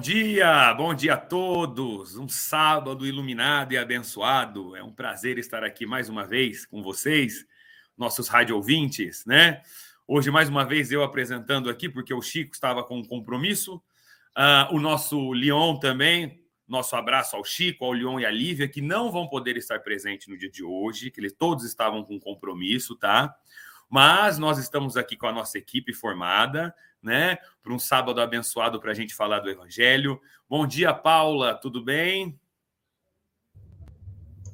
Dia, bom dia a todos. Um sábado iluminado e abençoado. É um prazer estar aqui mais uma vez com vocês, nossos rádio ouvintes, né? Hoje, mais uma vez, eu apresentando aqui, porque o Chico estava com um compromisso. Uh, o nosso Leon também. Nosso abraço ao Chico, ao Leon e à Lívia, que não vão poder estar presentes no dia de hoje, que eles todos estavam com compromisso, tá? Mas nós estamos aqui com a nossa equipe formada, né? Para um sábado abençoado para a gente falar do Evangelho. Bom dia, Paula, tudo bem?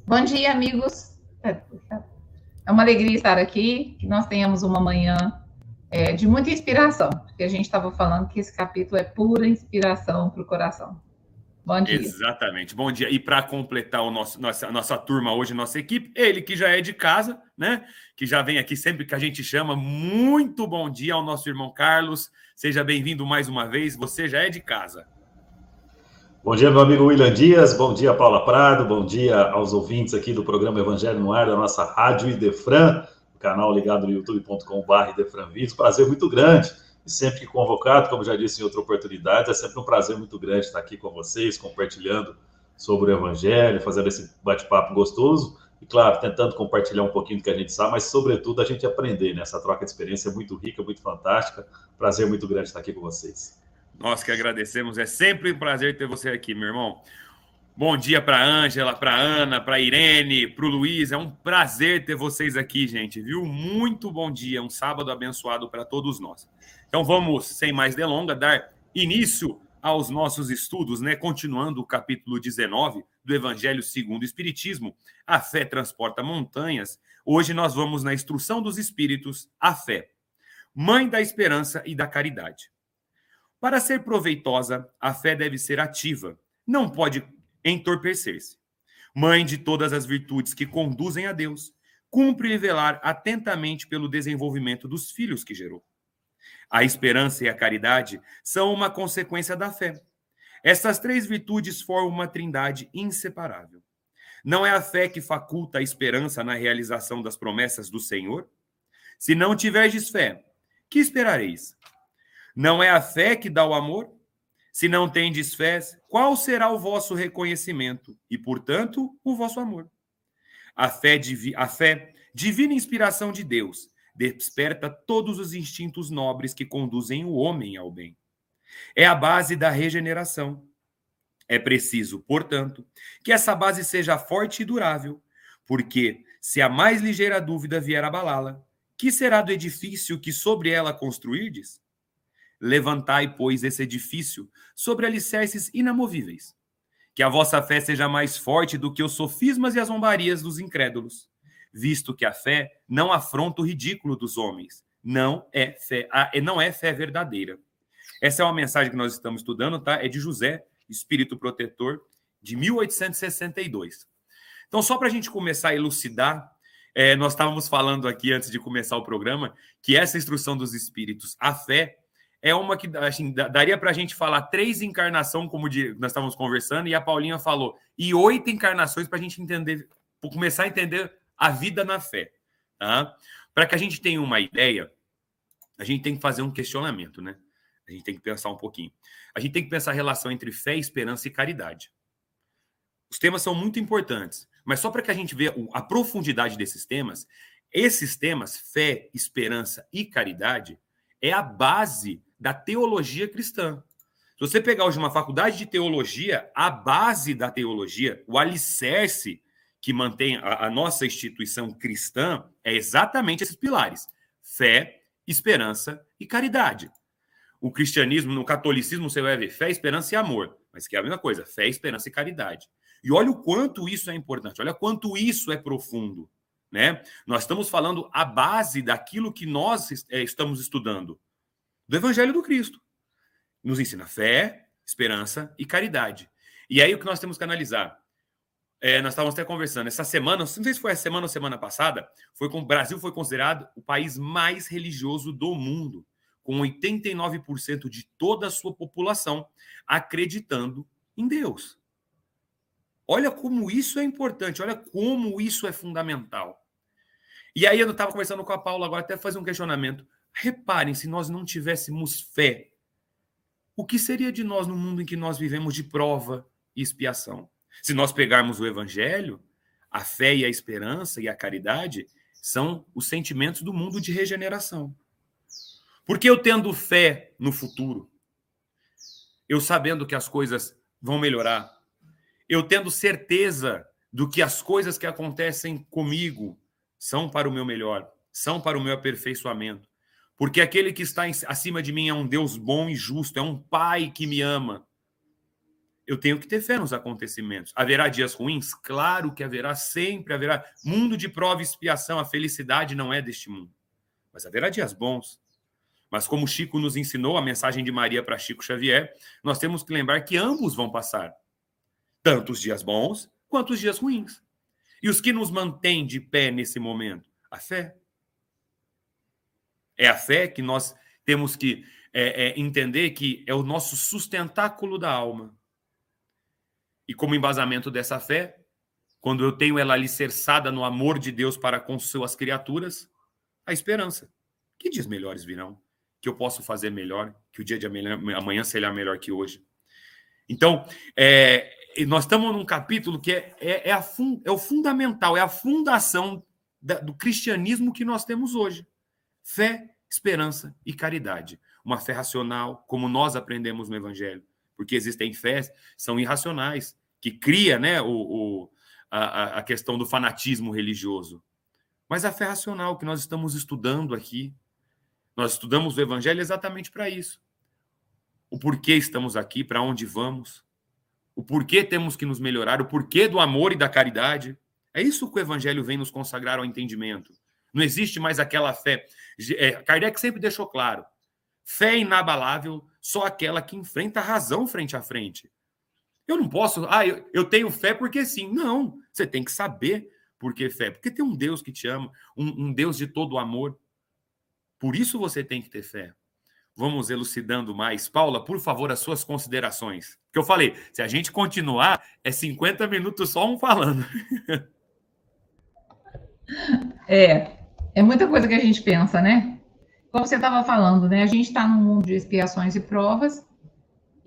Bom dia, amigos. É uma alegria estar aqui, que nós tenhamos uma manhã é, de muita inspiração, porque a gente estava falando que esse capítulo é pura inspiração para o coração. Bom dia. Exatamente. Bom dia. E para completar o nosso, nossa, nossa turma hoje, nossa equipe, ele que já é de casa, né? Que já vem aqui sempre que a gente chama. Muito bom dia ao nosso irmão Carlos. Seja bem-vindo mais uma vez. Você já é de casa. Bom dia, meu amigo William Dias. Bom dia, Paula Prado. Bom dia aos ouvintes aqui do programa Evangelho no Ar da nossa Rádio Idefran, canal ligado no youtube.com.br Idefran Vídeos. Prazer muito grande e sempre que convocado, como já disse em outra oportunidade, é sempre um prazer muito grande estar aqui com vocês, compartilhando sobre o Evangelho, fazendo esse bate-papo gostoso e, claro, tentando compartilhar um pouquinho do que a gente sabe, mas, sobretudo, a gente aprender, né? Essa troca de experiência é muito rica, muito fantástica. Prazer muito grande estar aqui com vocês. Nós que agradecemos, é sempre um prazer ter você aqui, meu irmão. Bom dia para Ângela, para Ana, para Irene, para o Luiz. É um prazer ter vocês aqui, gente, viu? Muito bom dia, um sábado abençoado para todos nós. Então vamos, sem mais delongas, dar início aos nossos estudos, né? Continuando o capítulo 19 do Evangelho segundo o Espiritismo, a fé transporta montanhas. Hoje nós vamos na instrução dos espíritos, a fé, mãe da esperança e da caridade. Para ser proveitosa, a fé deve ser ativa, não pode entorpecer-se. Mãe de todas as virtudes que conduzem a Deus, cumpre velar atentamente pelo desenvolvimento dos filhos que gerou. A esperança e a caridade são uma consequência da fé. Essas três virtudes formam uma trindade inseparável. Não é a fé que faculta a esperança na realização das promessas do Senhor? Se não tiverdes fé, que esperareis? Não é a fé que dá o amor? Se não tendes fé, qual será o vosso reconhecimento e, portanto, o vosso amor? A fé, a fé divina inspiração de Deus, desperta todos os instintos nobres que conduzem o homem ao bem. É a base da regeneração. É preciso, portanto, que essa base seja forte e durável, porque, se a mais ligeira dúvida vier abalá-la, que será do edifício que sobre ela construirdes? Levantai, pois, esse edifício sobre alicerces inamovíveis. Que a vossa fé seja mais forte do que os sofismas e as zombarias dos incrédulos visto que a fé não afronta o ridículo dos homens. Não é fé, não é fé verdadeira. Essa é uma mensagem que nós estamos estudando, tá? É de José, espírito protetor, de 1862. Então, só para a gente começar a elucidar, é, nós estávamos falando aqui antes de começar o programa que essa instrução dos espíritos, a fé, é uma que assim, daria para a gente falar três encarnações, como nós estávamos conversando, e a Paulinha falou, e oito encarnações para a gente entender, começar a entender a vida na fé. Tá? Para que a gente tenha uma ideia, a gente tem que fazer um questionamento, né? A gente tem que pensar um pouquinho. A gente tem que pensar a relação entre fé, esperança e caridade. Os temas são muito importantes, mas só para que a gente veja a profundidade desses temas, esses temas, fé, esperança e caridade, é a base da teologia cristã. Se você pegar hoje uma faculdade de teologia, a base da teologia, o alicerce que mantém a, a nossa instituição cristã é exatamente esses pilares: fé, esperança e caridade. O cristianismo, no catolicismo, você vai ver fé, esperança e amor, mas que é a mesma coisa, fé, esperança e caridade. E olha o quanto isso é importante, olha quanto isso é profundo. Né? Nós estamos falando a base daquilo que nós é, estamos estudando, do Evangelho do Cristo. Nos ensina fé, esperança e caridade. E aí o que nós temos que analisar? É, nós estávamos até conversando. Essa semana, não sei se foi a semana ou semana passada, foi com o Brasil foi considerado o país mais religioso do mundo, com 89% de toda a sua população acreditando em Deus. Olha como isso é importante, olha como isso é fundamental. E aí eu estava conversando com a Paula agora, até fazer um questionamento. Reparem, se nós não tivéssemos fé, o que seria de nós no mundo em que nós vivemos de prova e expiação? Se nós pegarmos o Evangelho, a fé e a esperança e a caridade são os sentimentos do mundo de regeneração. Porque eu tendo fé no futuro, eu sabendo que as coisas vão melhorar, eu tendo certeza do que as coisas que acontecem comigo são para o meu melhor, são para o meu aperfeiçoamento. Porque aquele que está acima de mim é um Deus bom e justo, é um Pai que me ama. Eu tenho que ter fé nos acontecimentos. Haverá dias ruins? Claro que haverá, sempre haverá. Mundo de prova e expiação, a felicidade não é deste mundo. Mas haverá dias bons. Mas como Chico nos ensinou, a mensagem de Maria para Chico Xavier, nós temos que lembrar que ambos vão passar. Tanto os dias bons quanto os dias ruins. E os que nos mantém de pé nesse momento? A fé. É a fé que nós temos que é, é, entender que é o nosso sustentáculo da alma. E como embasamento dessa fé, quando eu tenho ela alicerçada no amor de Deus para com suas criaturas, a esperança. Que dias melhores virão? Que eu posso fazer melhor, que o dia de amanhã será melhor que hoje. Então, é, nós estamos num capítulo que é, é, é, a fun, é o fundamental, é a fundação da, do cristianismo que nós temos hoje. Fé, esperança e caridade. Uma fé racional, como nós aprendemos no Evangelho. Porque existem fés são irracionais, que cria né, o, o a, a questão do fanatismo religioso. Mas a fé racional que nós estamos estudando aqui, nós estudamos o Evangelho exatamente para isso. O porquê estamos aqui, para onde vamos, o porquê temos que nos melhorar, o porquê do amor e da caridade. É isso que o Evangelho vem nos consagrar ao entendimento. Não existe mais aquela fé. É, Kardec sempre deixou claro: fé inabalável, só aquela que enfrenta a razão frente a frente. Eu não posso, ah, eu, eu tenho fé porque sim. Não, você tem que saber por que fé. Porque tem um Deus que te ama, um, um Deus de todo amor. Por isso você tem que ter fé. Vamos elucidando mais. Paula, por favor, as suas considerações. Que eu falei, se a gente continuar, é 50 minutos só um falando. É, é muita coisa que a gente pensa, né? Como você estava falando, né? A gente está num mundo de expiações e provas.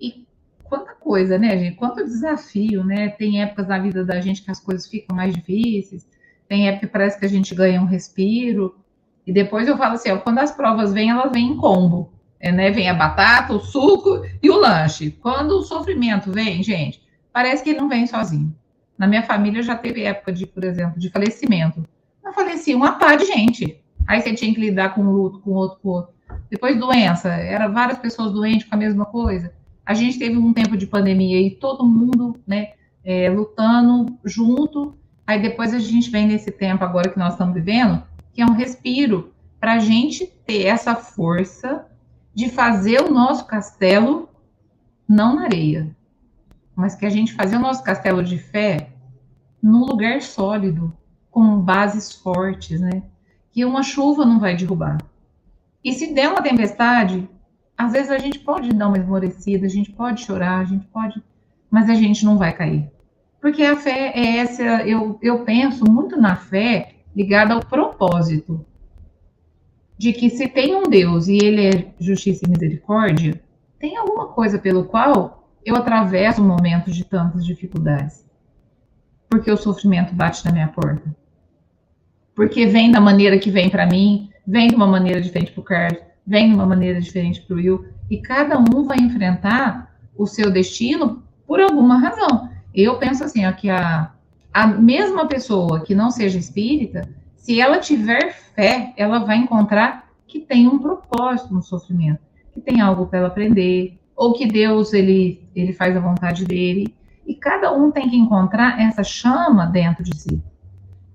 E quanta coisa, né, gente? Quanto desafio, né? Tem épocas na vida da gente que as coisas ficam mais difíceis. Tem época que parece que a gente ganha um respiro. E depois eu falo assim, ó, quando as provas vêm, elas vêm em combo. É, né? Vem a batata, o suco e o lanche. Quando o sofrimento vem, gente, parece que ele não vem sozinho. Na minha família já teve época de, por exemplo, de falecimento. Eu faleci uma pá de gente. Aí você tinha que lidar com um luto, com outro, com outro. Depois doença, era várias pessoas doentes com a mesma coisa. A gente teve um tempo de pandemia e todo mundo, né, é, lutando junto. Aí depois a gente vem nesse tempo agora que nós estamos vivendo, que é um respiro para a gente ter essa força de fazer o nosso castelo não na areia, mas que a gente fazer o nosso castelo de fé num lugar sólido, com bases fortes, né? Que uma chuva não vai derrubar. E se der uma tempestade, às vezes a gente pode dar uma esmorecida, a gente pode chorar, a gente pode, mas a gente não vai cair. Porque a fé é essa, eu, eu penso muito na fé ligada ao propósito de que se tem um Deus e ele é justiça e misericórdia, tem alguma coisa pelo qual eu atravesso momentos de tantas dificuldades. Porque o sofrimento bate na minha porta. Porque vem da maneira que vem para mim, vem de uma maneira diferente para o Carlos, vem de uma maneira diferente para o Will, e cada um vai enfrentar o seu destino por alguma razão. Eu penso assim, ó, que a, a mesma pessoa que não seja espírita, se ela tiver fé, ela vai encontrar que tem um propósito no sofrimento, que tem algo para ela aprender, ou que Deus ele, ele faz a vontade dele. E cada um tem que encontrar essa chama dentro de si.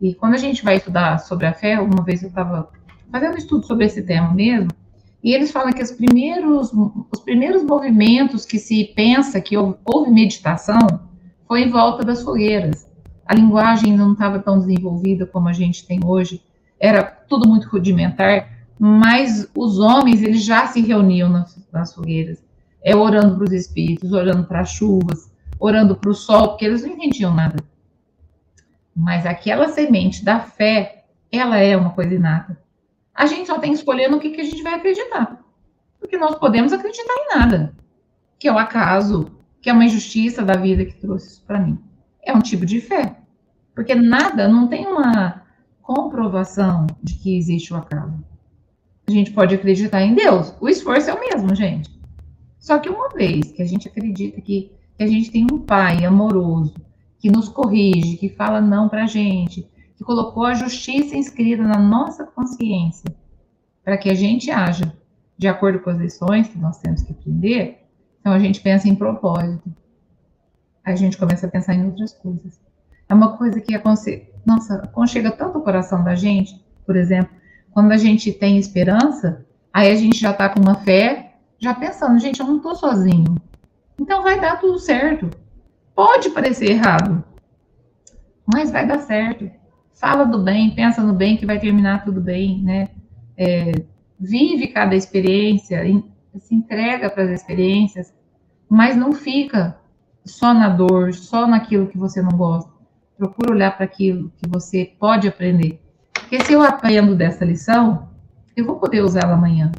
E quando a gente vai estudar sobre a fé, uma vez eu estava fazendo um estudo sobre esse tema mesmo, E eles falam que os primeiros, os primeiros movimentos que se pensa que houve, meditação foi em volta das fogueiras. A linguagem não estava tão desenvolvida como a gente tem hoje, era tudo muito rudimentar, mas os homens eles já se reuniam nas, nas fogueiras, é orando para os espíritos, orando para as chuvas, orando para o sol, porque eles não entendiam nada. Mas aquela semente da fé, ela é uma coisa inata. A gente só tem que escolher no que, que a gente vai acreditar. Porque nós podemos acreditar em nada. Que é o acaso, que é uma injustiça da vida que trouxe isso para mim. É um tipo de fé. Porque nada, não tem uma comprovação de que existe o acaso. A gente pode acreditar em Deus. O esforço é o mesmo, gente. Só que uma vez que a gente acredita que, que a gente tem um pai amoroso, que nos corrige, que fala não para a gente, que colocou a justiça inscrita na nossa consciência, para que a gente haja de acordo com as lições que nós temos que aprender, então a gente pensa em propósito. A gente começa a pensar em outras coisas. É uma coisa que aconse... Nossa, aconchega tanto o coração da gente, por exemplo, quando a gente tem esperança, aí a gente já está com uma fé, já pensando, gente, eu não estou sozinho. Então vai dar tudo certo. Pode parecer errado, mas vai dar certo fala do bem, pensa no bem que vai terminar tudo bem, né? É, vive cada experiência, se entrega para as experiências, mas não fica só na dor, só naquilo que você não gosta. Procura olhar para aquilo que você pode aprender. Porque se eu aprendo dessa lição, eu vou poder usá-la amanhã.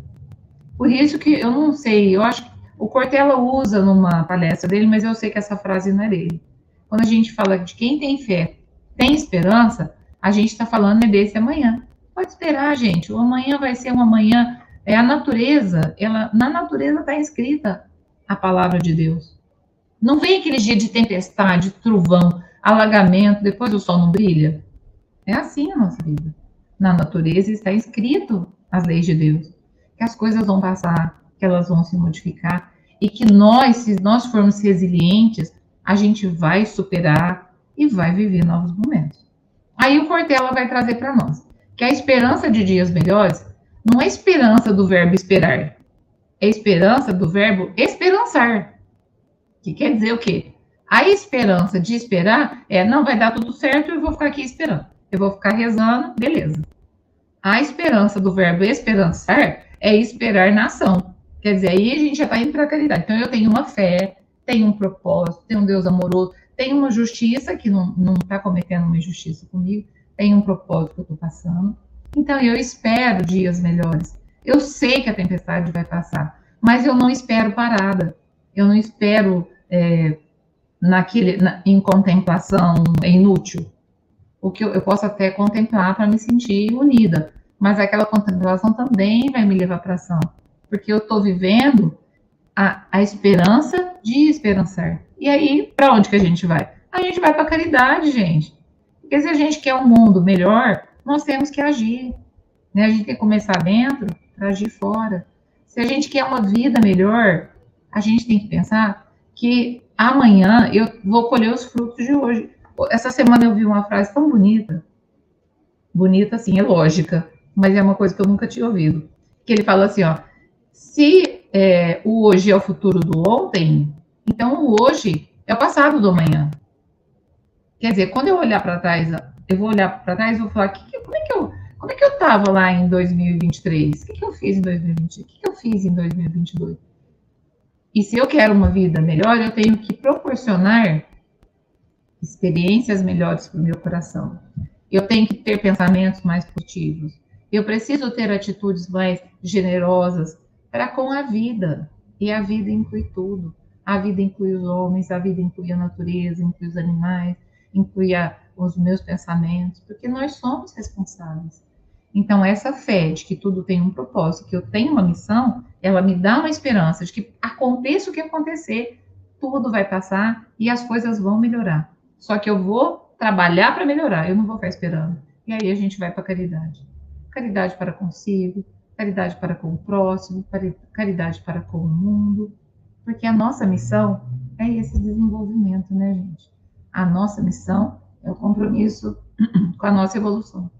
Por isso que eu não sei, eu acho que o Cortella usa numa palestra dele, mas eu sei que essa frase não é dele. Quando a gente fala de quem tem fé, tem esperança, a gente está falando é desse amanhã. Pode esperar, gente. O amanhã vai ser um amanhã. É a natureza. Ela, na natureza está escrita a palavra de Deus. Não vem aquele dia de tempestade, trovão, alagamento, depois o sol não brilha. É assim a nossa vida. Na natureza está escrito as leis de Deus. Que as coisas vão passar, que elas vão se modificar. E que nós, se nós formos resilientes, a gente vai superar e vai viver novos momentos. Aí o Cortella vai trazer para nós que a esperança de dias melhores não é esperança do verbo esperar, é esperança do verbo esperançar. Que quer dizer o quê? A esperança de esperar é não vai dar tudo certo, eu vou ficar aqui esperando. Eu vou ficar rezando, beleza. A esperança do verbo esperançar é esperar na ação. Quer dizer, aí a gente já está indo para a caridade. Então eu tenho uma fé, tenho um propósito, tenho um Deus amoroso, tem uma justiça que não está cometendo uma injustiça comigo, tem um propósito que eu estou passando. Então, eu espero dias melhores. Eu sei que a tempestade vai passar, mas eu não espero parada. Eu não espero é, naquele, na, em contemplação é inútil. O que eu, eu posso até contemplar para me sentir unida, mas aquela contemplação também vai me levar para ação, porque eu estou vivendo a, a esperança de esperançar. E aí, para onde que a gente vai? A gente vai para a caridade, gente. Porque se a gente quer um mundo melhor, nós temos que agir. Né? A gente tem que começar dentro para agir fora. Se a gente quer uma vida melhor, a gente tem que pensar que amanhã eu vou colher os frutos de hoje. Essa semana eu vi uma frase tão bonita. Bonita, assim, é lógica, mas é uma coisa que eu nunca tinha ouvido. Que ele fala assim, ó, se é, o hoje é o futuro do ontem, então, o hoje é o passado do amanhã. Quer dizer, quando eu olhar para trás, eu vou olhar para trás e vou falar, que, como é que eu como é que eu estava lá em 2023? O que, que eu fiz em 2020? O que, que eu fiz em 2022? E se eu quero uma vida melhor, eu tenho que proporcionar experiências melhores para o meu coração. Eu tenho que ter pensamentos mais positivos. Eu preciso ter atitudes mais generosas para com a vida. E a vida inclui tudo. A vida inclui os homens, a vida inclui a natureza, inclui os animais, inclui a, os meus pensamentos, porque nós somos responsáveis. Então, essa fé de que tudo tem um propósito, que eu tenho uma missão, ela me dá uma esperança de que aconteça o que acontecer, tudo vai passar e as coisas vão melhorar. Só que eu vou trabalhar para melhorar, eu não vou ficar esperando. E aí a gente vai para a caridade. Caridade para consigo, caridade para com o próximo, caridade para com o mundo. Porque a nossa missão é esse desenvolvimento, né, gente? A nossa missão é o compromisso com a nossa evolução.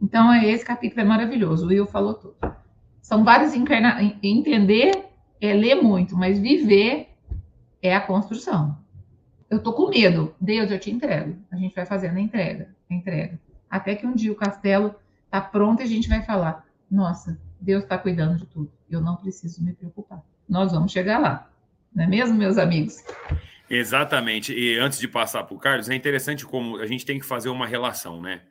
Então, esse capítulo é maravilhoso. O Will falou tudo. são vários encarna... Entender é ler muito, mas viver é a construção. Eu tô com medo. Deus, eu te entrego. A gente vai fazendo a entrega, a entrega. Até que um dia o castelo tá pronto e a gente vai falar: nossa, Deus está cuidando de tudo. Eu não preciso me preocupar. Nós vamos chegar lá. Não é mesmo, meus amigos? Exatamente. E antes de passar para o Carlos, é interessante como a gente tem que fazer uma relação, né?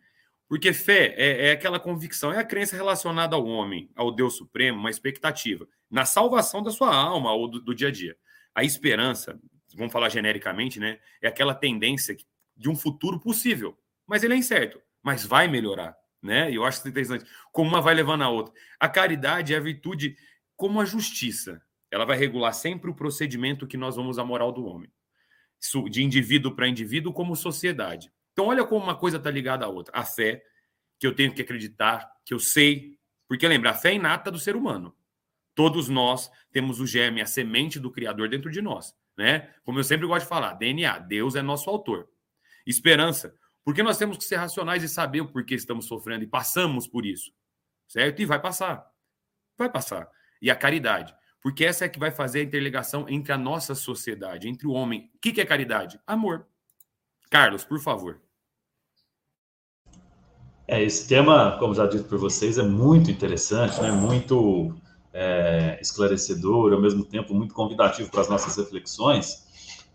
Porque fé é, é, aquela convicção, é a crença relacionada ao homem, ao Deus Supremo, uma expectativa na salvação da sua alma ou do, do dia a dia. A esperança, vamos falar genericamente, né? É aquela tendência de um futuro possível, mas ele é incerto, mas vai melhorar, né? Eu acho interessante como uma vai levando a outra. A caridade é a virtude como a justiça. Ela vai regular sempre o procedimento que nós vamos à moral do homem, de indivíduo para indivíduo, como sociedade. Então, olha como uma coisa está ligada à outra. A fé, que eu tenho que acreditar, que eu sei. Porque lembra, a fé é inata do ser humano. Todos nós temos o germe, a semente do Criador dentro de nós. Né? Como eu sempre gosto de falar, DNA, Deus é nosso autor. Esperança, porque nós temos que ser racionais e saber o porquê estamos sofrendo e passamos por isso. Certo? E vai passar. Vai passar. E a caridade, porque essa é que vai fazer a interligação entre a nossa sociedade, entre o homem. O que é caridade? Amor. Carlos, por favor. É, esse tema, como já dito por vocês, é muito interessante, né? muito é, esclarecedor, ao mesmo tempo muito convidativo para as nossas reflexões.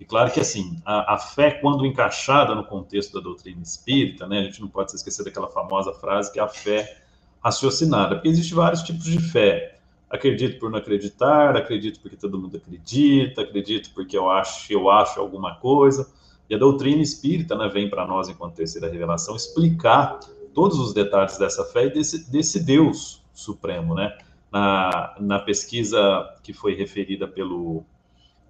E claro que, assim, a, a, fé, quando encaixada no contexto da doutrina espírita, né, a gente não pode se esquecer daquela famosa frase que é a fé raciocinada, porque existem vários tipos de fé. Acredito por não acreditar, acredito porque todo mundo acredita, acredito porque eu acho, eu acho alguma coisa. E a doutrina espírita né, vem para nós, enquanto terceira revelação, explicar todos os detalhes dessa fé e desse, desse Deus supremo, né? Na, na pesquisa que foi referida pelo,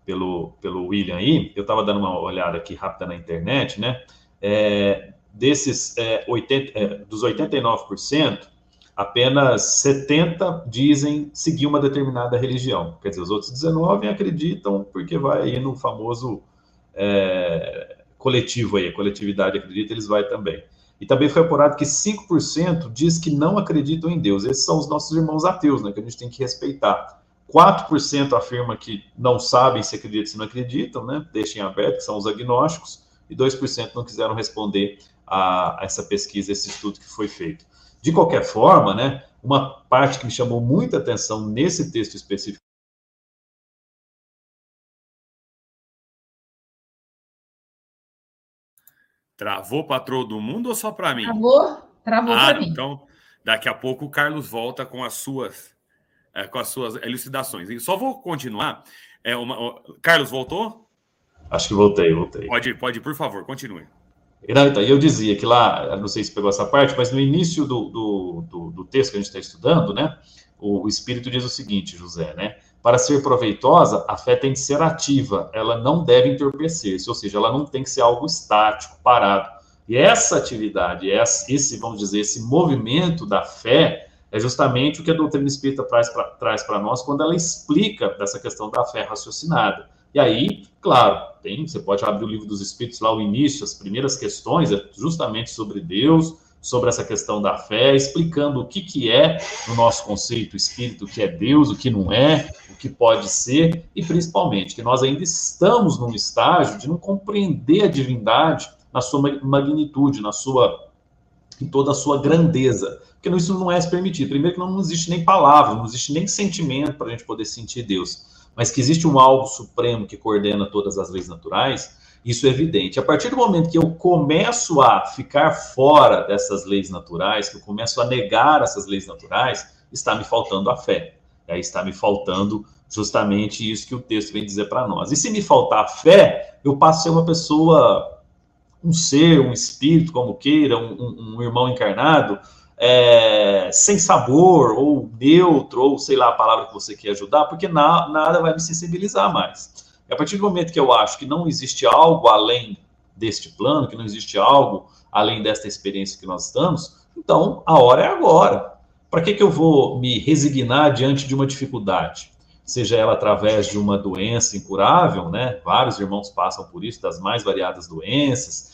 pelo, pelo William aí, eu estava dando uma olhada aqui rápida na internet, né? É, desses é, 80, é, dos 89%, apenas 70 dizem seguir uma determinada religião. Quer dizer, os outros 19 acreditam porque vai aí no famoso é, coletivo aí, a coletividade acredita, eles vai também. E também foi apurado que 5% diz que não acreditam em Deus. Esses são os nossos irmãos ateus, né, que a gente tem que respeitar. 4% afirma que não sabem se acreditam se não acreditam, né? Deixem aberto, que são os agnósticos, e 2% não quiseram responder a, a, essa pesquisa, esse estudo que foi feito. De qualquer forma, né, uma parte que me chamou muita atenção nesse texto específico Travou para todo mundo ou só para mim? Travou, travou ah, para mim. Então, daqui a pouco o Carlos volta com as suas, é, com as suas elucidações. E só vou continuar. É uma, Carlos, voltou? Acho que voltei, voltei. Pode, pode, por favor, continue. Não, então, eu dizia que lá, não sei se pegou essa parte, mas no início do, do, do, do texto que a gente está estudando, né, o, o Espírito diz o seguinte, José, né, para ser proveitosa, a fé tem que ser ativa, ela não deve entorpecer-se, ou seja, ela não tem que ser algo estático, parado. E essa atividade, esse, vamos dizer, esse movimento da fé, é justamente o que a doutrina espírita traz para nós quando ela explica dessa questão da fé raciocinada. E aí, claro, tem, você pode abrir o livro dos Espíritos lá, o início, as primeiras questões, é justamente sobre Deus, sobre essa questão da fé, explicando o que, que é, no nosso conceito espírito, o que é Deus, o que não é, o que pode ser, e principalmente que nós ainda estamos num estágio de não compreender a divindade na sua magnitude, na sua em toda a sua grandeza, porque isso não é permitido. Primeiro que não existe nem palavra, não existe nem sentimento para a gente poder sentir Deus, mas que existe um algo supremo que coordena todas as leis naturais, isso é evidente. A partir do momento que eu começo a ficar fora dessas leis naturais, que eu começo a negar essas leis naturais, está me faltando a fé. Aí está me faltando justamente isso que o texto vem dizer para nós. E se me faltar a fé, eu passo a ser uma pessoa, um ser, um espírito, como queira, um, um irmão encarnado, é, sem sabor, ou neutro, ou sei lá a palavra que você quer ajudar, porque na, nada vai me sensibilizar mais. E a partir do momento que eu acho que não existe algo além deste plano, que não existe algo além desta experiência que nós estamos, então a hora é agora. Para que, que eu vou me resignar diante de uma dificuldade? Seja ela através de uma doença incurável, né? Vários irmãos passam por isso, das mais variadas doenças.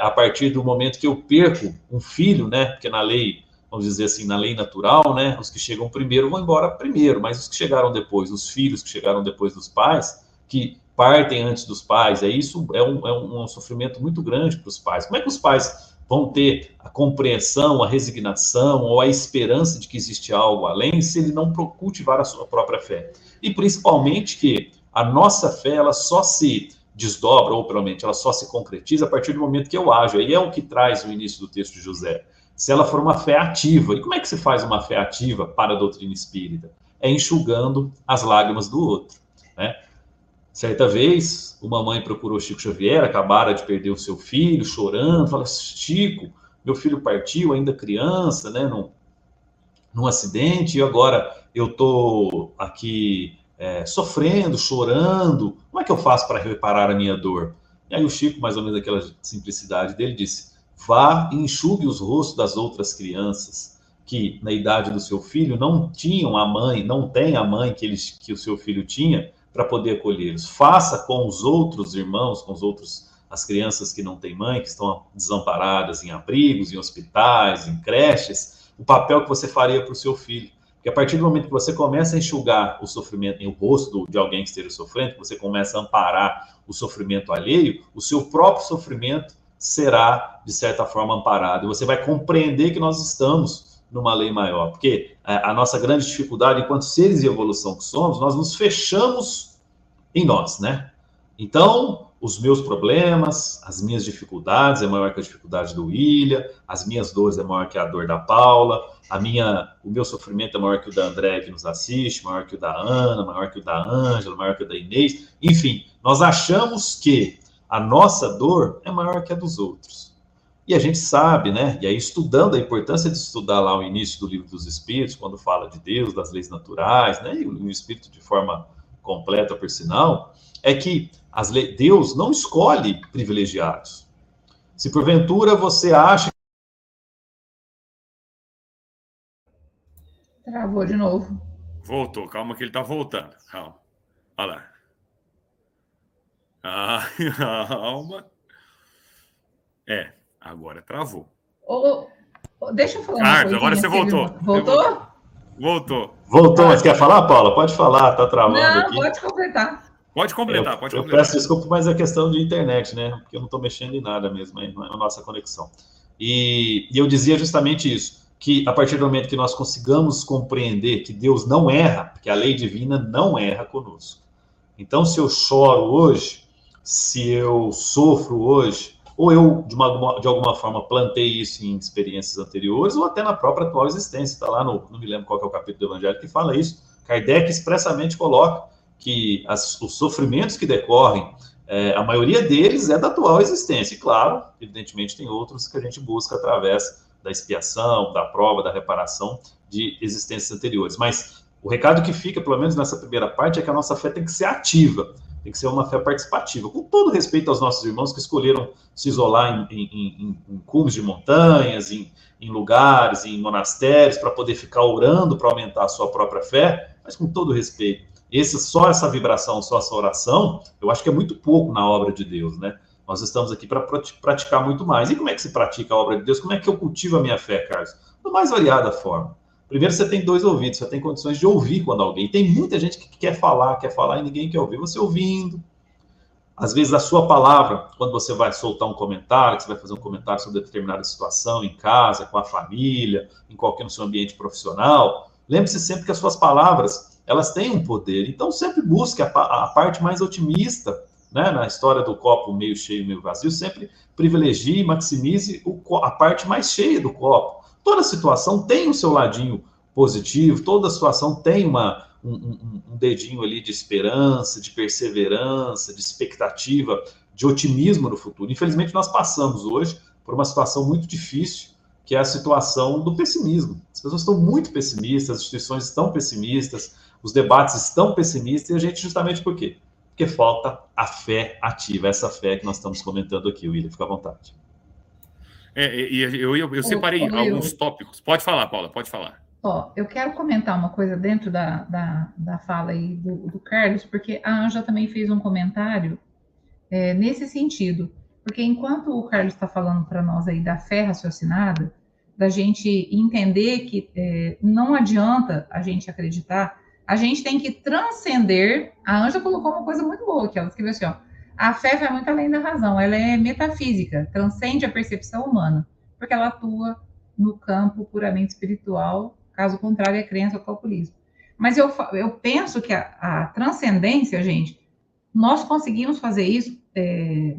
A partir do momento que eu perco um filho, né? Porque na lei vamos dizer assim, na lei natural, né? Os que chegam primeiro vão embora primeiro, mas os que chegaram depois, os filhos que chegaram depois dos pais, que partem antes dos pais, é isso é um, é um sofrimento muito grande para os pais. Como é que os pais vão ter a compreensão, a resignação ou a esperança de que existe algo além se ele não cultivar a sua própria fé? E principalmente que a nossa fé ela só se desdobra, ou pelo menos ela só se concretiza a partir do momento que eu ajo. Aí é o que traz o início do texto de José se ela for uma fé ativa. E como é que se faz uma fé ativa para a doutrina espírita? É enxugando as lágrimas do outro. Né? Certa vez, uma mãe procurou Chico Xavier, acabara de perder o seu filho, chorando, fala: Chico, meu filho partiu ainda criança, né, num, num acidente, e agora eu estou aqui é, sofrendo, chorando, como é que eu faço para reparar a minha dor? E aí o Chico, mais ou menos aquela simplicidade dele, disse: Vá e enxugue os rostos das outras crianças que, na idade do seu filho, não tinham a mãe, não tem a mãe que, eles, que o seu filho tinha para poder acolhê-los. Faça com os outros irmãos, com os outros, as crianças que não têm mãe, que estão desamparadas em abrigos, em hospitais, em creches, o papel que você faria para o seu filho. Porque a partir do momento que você começa a enxugar o sofrimento em o rosto de alguém que esteja sofrendo, que você começa a amparar o sofrimento alheio, o seu próprio sofrimento será, de certa forma, amparado. E você vai compreender que nós estamos numa lei maior. Porque é, a nossa grande dificuldade, enquanto seres de evolução que somos, nós nos fechamos em nós, né? Então, os meus problemas, as minhas dificuldades é maior que a dificuldade do William, as minhas dores é maior que a dor da Paula, a minha, o meu sofrimento é maior que o da André que nos assiste, maior que o da Ana, maior que o da Ângela, maior que o da Inês. Enfim, nós achamos que a nossa dor é maior que a dos outros. E a gente sabe, né? E aí, estudando a importância de estudar lá o início do livro dos Espíritos, quando fala de Deus, das leis naturais, né? E o Espírito de forma completa, por sinal, é que as le... Deus não escolhe privilegiados. Se porventura você acha. Travou de novo. Voltou, calma que ele está voltando. Calma. Olha lá. Ah, calma. É, agora travou. Oh, deixa eu falar. Carlos, agora você voltou. Voltou? Voltou. Voltou, mas quer falar, Paula? Pode falar, tá travando Não, aqui. pode completar. Pode completar, eu, pode eu completar. peço desculpa, mas é questão de internet, né? Porque eu não estou mexendo em nada mesmo, é a nossa conexão. E, e eu dizia justamente isso, que a partir do momento que nós consigamos compreender que Deus não erra, que a lei divina não erra conosco. Então, se eu choro hoje, se eu sofro hoje, ou eu, de, uma, de alguma forma, plantei isso em experiências anteriores, ou até na própria atual existência. Está lá no, não me lembro qual é o capítulo do Evangelho que fala isso. Kardec expressamente coloca que as, os sofrimentos que decorrem, é, a maioria deles é da atual existência. E, claro, evidentemente, tem outros que a gente busca através da expiação, da prova, da reparação de existências anteriores. Mas o recado que fica, pelo menos nessa primeira parte, é que a nossa fé tem que ser ativa tem que ser uma fé participativa, com todo respeito aos nossos irmãos que escolheram se isolar em, em, em, em cumes de montanhas, em, em lugares, em monastérios, para poder ficar orando para aumentar a sua própria fé, mas com todo respeito. Esse, só essa vibração, só essa oração, eu acho que é muito pouco na obra de Deus, né? Nós estamos aqui para praticar muito mais. E como é que se pratica a obra de Deus? Como é que eu cultivo a minha fé, Carlos? Da mais variada forma. Primeiro, você tem dois ouvidos, você tem condições de ouvir quando alguém. Tem muita gente que quer falar, quer falar e ninguém quer ouvir. Você ouvindo. Às vezes, a sua palavra, quando você vai soltar um comentário, que você vai fazer um comentário sobre determinada situação em casa, com a família, em qualquer no seu ambiente profissional, lembre-se sempre que as suas palavras elas têm um poder. Então, sempre busque a, a parte mais otimista, né? Na história do copo meio cheio, meio vazio, sempre privilegie, maximize o, a parte mais cheia do copo Toda situação tem o seu ladinho positivo, toda situação tem uma, um, um, dedinho ali de esperança, de perseverança, de expectativa, de otimismo no futuro. Infelizmente, nós passamos hoje por uma situação muito difícil, que é a situação do pessimismo. As pessoas estão muito pessimistas, as instituições estão pessimistas, os debates estão pessimistas, e a gente justamente por quê? Porque falta a fé ativa, essa fé que nós estamos comentando aqui, William. Fica à vontade. É, e eu, eu, eu separei alguns tópicos. Pode falar, Paula, pode falar. Ó, eu quero comentar uma coisa dentro da, da, da fala aí do, do Carlos, porque a Anja também fez um comentário é, nesse sentido. Porque enquanto o Carlos está falando para nós aí da fé raciocinada, da gente entender que é, não adianta a gente acreditar, a gente tem que transcender. A Anja colocou uma coisa muito boa que ela escreveu assim: ó, a fé vai muito além da razão, ela é metafísica, transcende a percepção humana, porque ela atua no campo puramente espiritual, caso contrário, é crença ou calculismo. Mas eu, eu penso que a, a transcendência, gente, nós conseguimos fazer isso. É,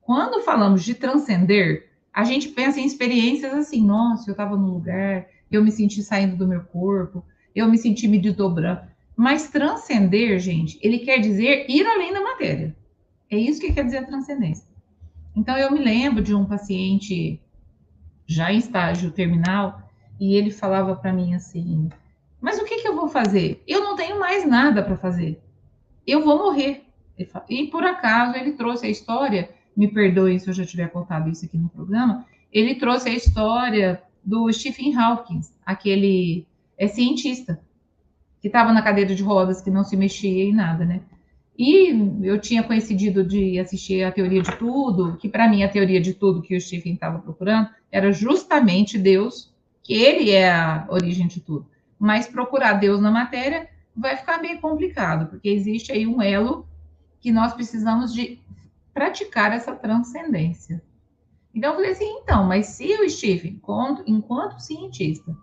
quando falamos de transcender, a gente pensa em experiências assim, nossa, eu estava num lugar, eu me senti saindo do meu corpo, eu me senti me desdobrando. Mas transcender, gente, ele quer dizer ir além da matéria. É isso que quer dizer transcendência. Então, eu me lembro de um paciente já em estágio terminal, e ele falava para mim assim: Mas o que, que eu vou fazer? Eu não tenho mais nada para fazer. Eu vou morrer. E por acaso ele trouxe a história, me perdoe se eu já tiver contado isso aqui no programa, ele trouxe a história do Stephen Hawking, aquele é cientista que estava na cadeira de rodas, que não se mexia em nada, né? E eu tinha coincidido de assistir a teoria de tudo, que para mim a teoria de tudo que o Stephen estava procurando era justamente Deus, que ele é a origem de tudo. Mas procurar Deus na matéria vai ficar meio complicado, porque existe aí um elo que nós precisamos de praticar essa transcendência. Então eu falei assim, então, mas se o Stephen, enquanto, cientista,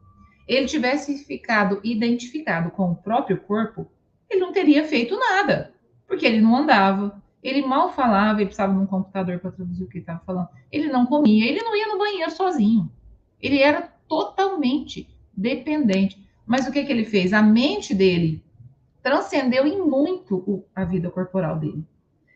ele tivesse ficado identificado com o próprio corpo, ele não teria feito nada porque ele não andava, ele mal falava, ele precisava de um computador para traduzir o que ele estava falando. Ele não comia, ele não ia no banheiro sozinho. Ele era totalmente dependente. Mas o que, que ele fez? A mente dele transcendeu em muito a vida corporal dele.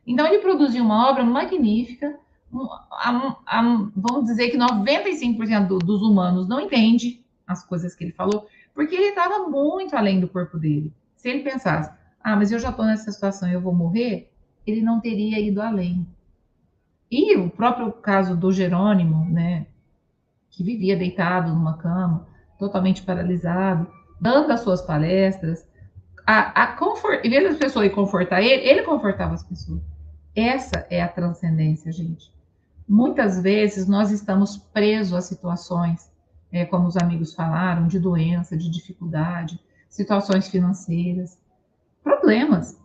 Então, ele produziu uma obra magnífica. vamos dizer que 95% do, dos humanos não entende as coisas que ele falou, porque ele estava muito além do corpo dele. Se ele pensasse, ah, mas eu já estou nessa situação e eu vou morrer, ele não teria ido além. E o próprio caso do Jerônimo, né, que vivia deitado numa cama, totalmente paralisado, dando as suas palestras, a, a confort, em vez das pessoas ir confortar ele, ele confortava as pessoas. Essa é a transcendência, gente. Muitas vezes nós estamos presos a situações, é, como os amigos falaram, de doença, de dificuldade, situações financeiras problemas.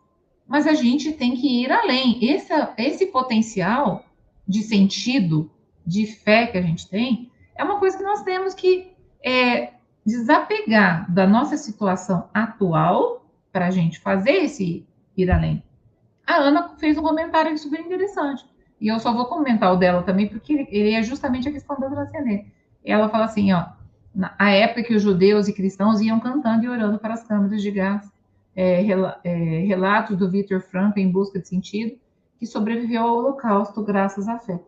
Mas a gente tem que ir além. Esse, esse potencial de sentido, de fé que a gente tem, é uma coisa que nós temos que é, desapegar da nossa situação atual para a gente fazer esse ir além. A Ana fez um comentário super interessante. E eu só vou comentar o dela também, porque ele é justamente a questão da transcendência. Ela fala assim, ó, na época que os judeus e cristãos iam cantando e orando para as câmeras de gás é, é, relatos do Victor Frankl em busca de sentido, que sobreviveu ao Holocausto graças à fé.